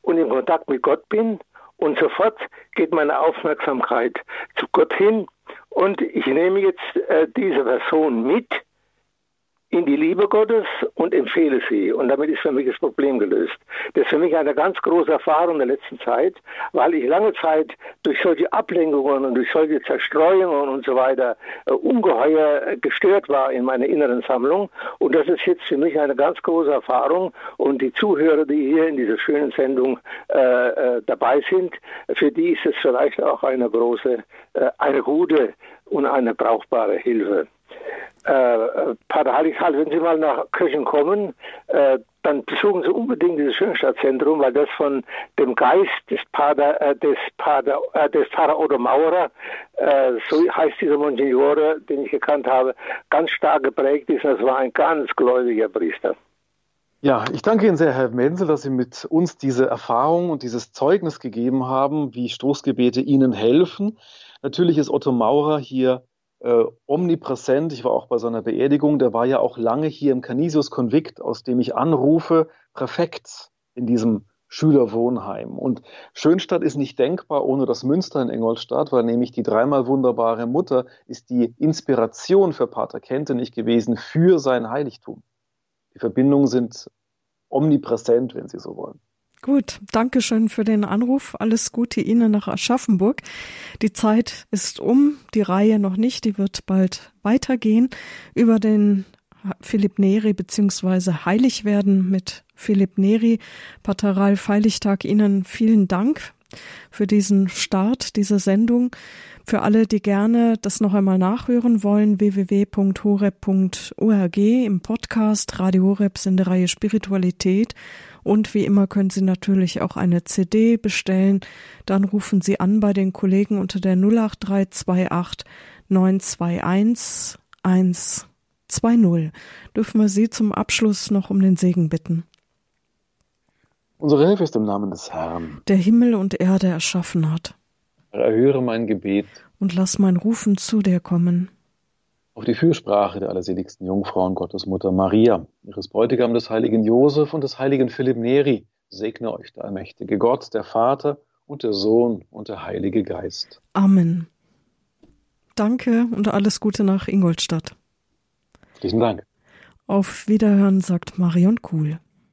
und im Kontakt mit Gott bin und sofort geht meine Aufmerksamkeit zu Gott hin und ich nehme jetzt äh, diese Person mit in die Liebe Gottes und empfehle sie. Und damit ist für mich das Problem gelöst. Das ist für mich eine ganz große Erfahrung der letzten Zeit, weil ich lange Zeit durch solche Ablenkungen und durch solche Zerstreuungen und so weiter äh, ungeheuer gestört war in meiner inneren Sammlung. Und das ist jetzt für mich eine ganz große Erfahrung. Und die Zuhörer, die hier in dieser schönen Sendung äh, äh, dabei sind, für die ist es vielleicht auch eine große, äh, eine gute und eine brauchbare Hilfe. Äh, Pater Heiligthal, wenn Sie mal nach Köchen kommen, äh, dann besuchen Sie unbedingt dieses Schönstadtzentrum, weil das von dem Geist des Pater, äh, des Pater, äh, des Pfarrer Odo Maurer, äh, so heißt dieser Monsignore, den ich gekannt habe, ganz stark geprägt ist. Das war ein ganz gläubiger Priester. Ja, ich danke Ihnen sehr, Herr Menzel, dass Sie mit uns diese Erfahrung und dieses Zeugnis gegeben haben, wie Stoßgebete Ihnen helfen. Natürlich ist Otto Maurer hier äh, omnipräsent. Ich war auch bei seiner Beerdigung. Der war ja auch lange hier im Canisius Convict, aus dem ich anrufe, Präfekt in diesem Schülerwohnheim. Und Schönstadt ist nicht denkbar ohne das Münster in Ingolstadt, weil nämlich die dreimal wunderbare Mutter ist die Inspiration für Pater Kentenich gewesen für sein Heiligtum. Die Verbindungen sind omnipräsent, wenn Sie so wollen. Gut, danke schön für den Anruf. Alles Gute Ihnen nach Aschaffenburg. Die Zeit ist um, die Reihe noch nicht, die wird bald weitergehen über den Philipp Neri beziehungsweise Heilig werden mit Philipp Neri. Pater Ralf Heiligtag Ihnen vielen Dank für diesen Start, diese Sendung. Für alle, die gerne das noch einmal nachhören wollen, www.horeb.org im Podcast Radio Horeb in der Reihe Spiritualität und wie immer können Sie natürlich auch eine CD bestellen. Dann rufen Sie an bei den Kollegen unter der 08328 921 120. Dürfen wir Sie zum Abschluss noch um den Segen bitten. Unsere Hilfe ist im Namen des Herrn, der Himmel und Erde erschaffen hat. Erhöre mein Gebet und lass mein Rufen zu dir kommen auf die Fürsprache der allerseligsten Jungfrauen Gottesmutter Maria, ihres Bräutigam des heiligen Josef und des heiligen Philipp Neri, segne euch der allmächtige Gott, der Vater und der Sohn und der Heilige Geist. Amen. Danke und alles Gute nach Ingolstadt. Vielen Dank. Auf Wiederhören sagt Marion Kuhl.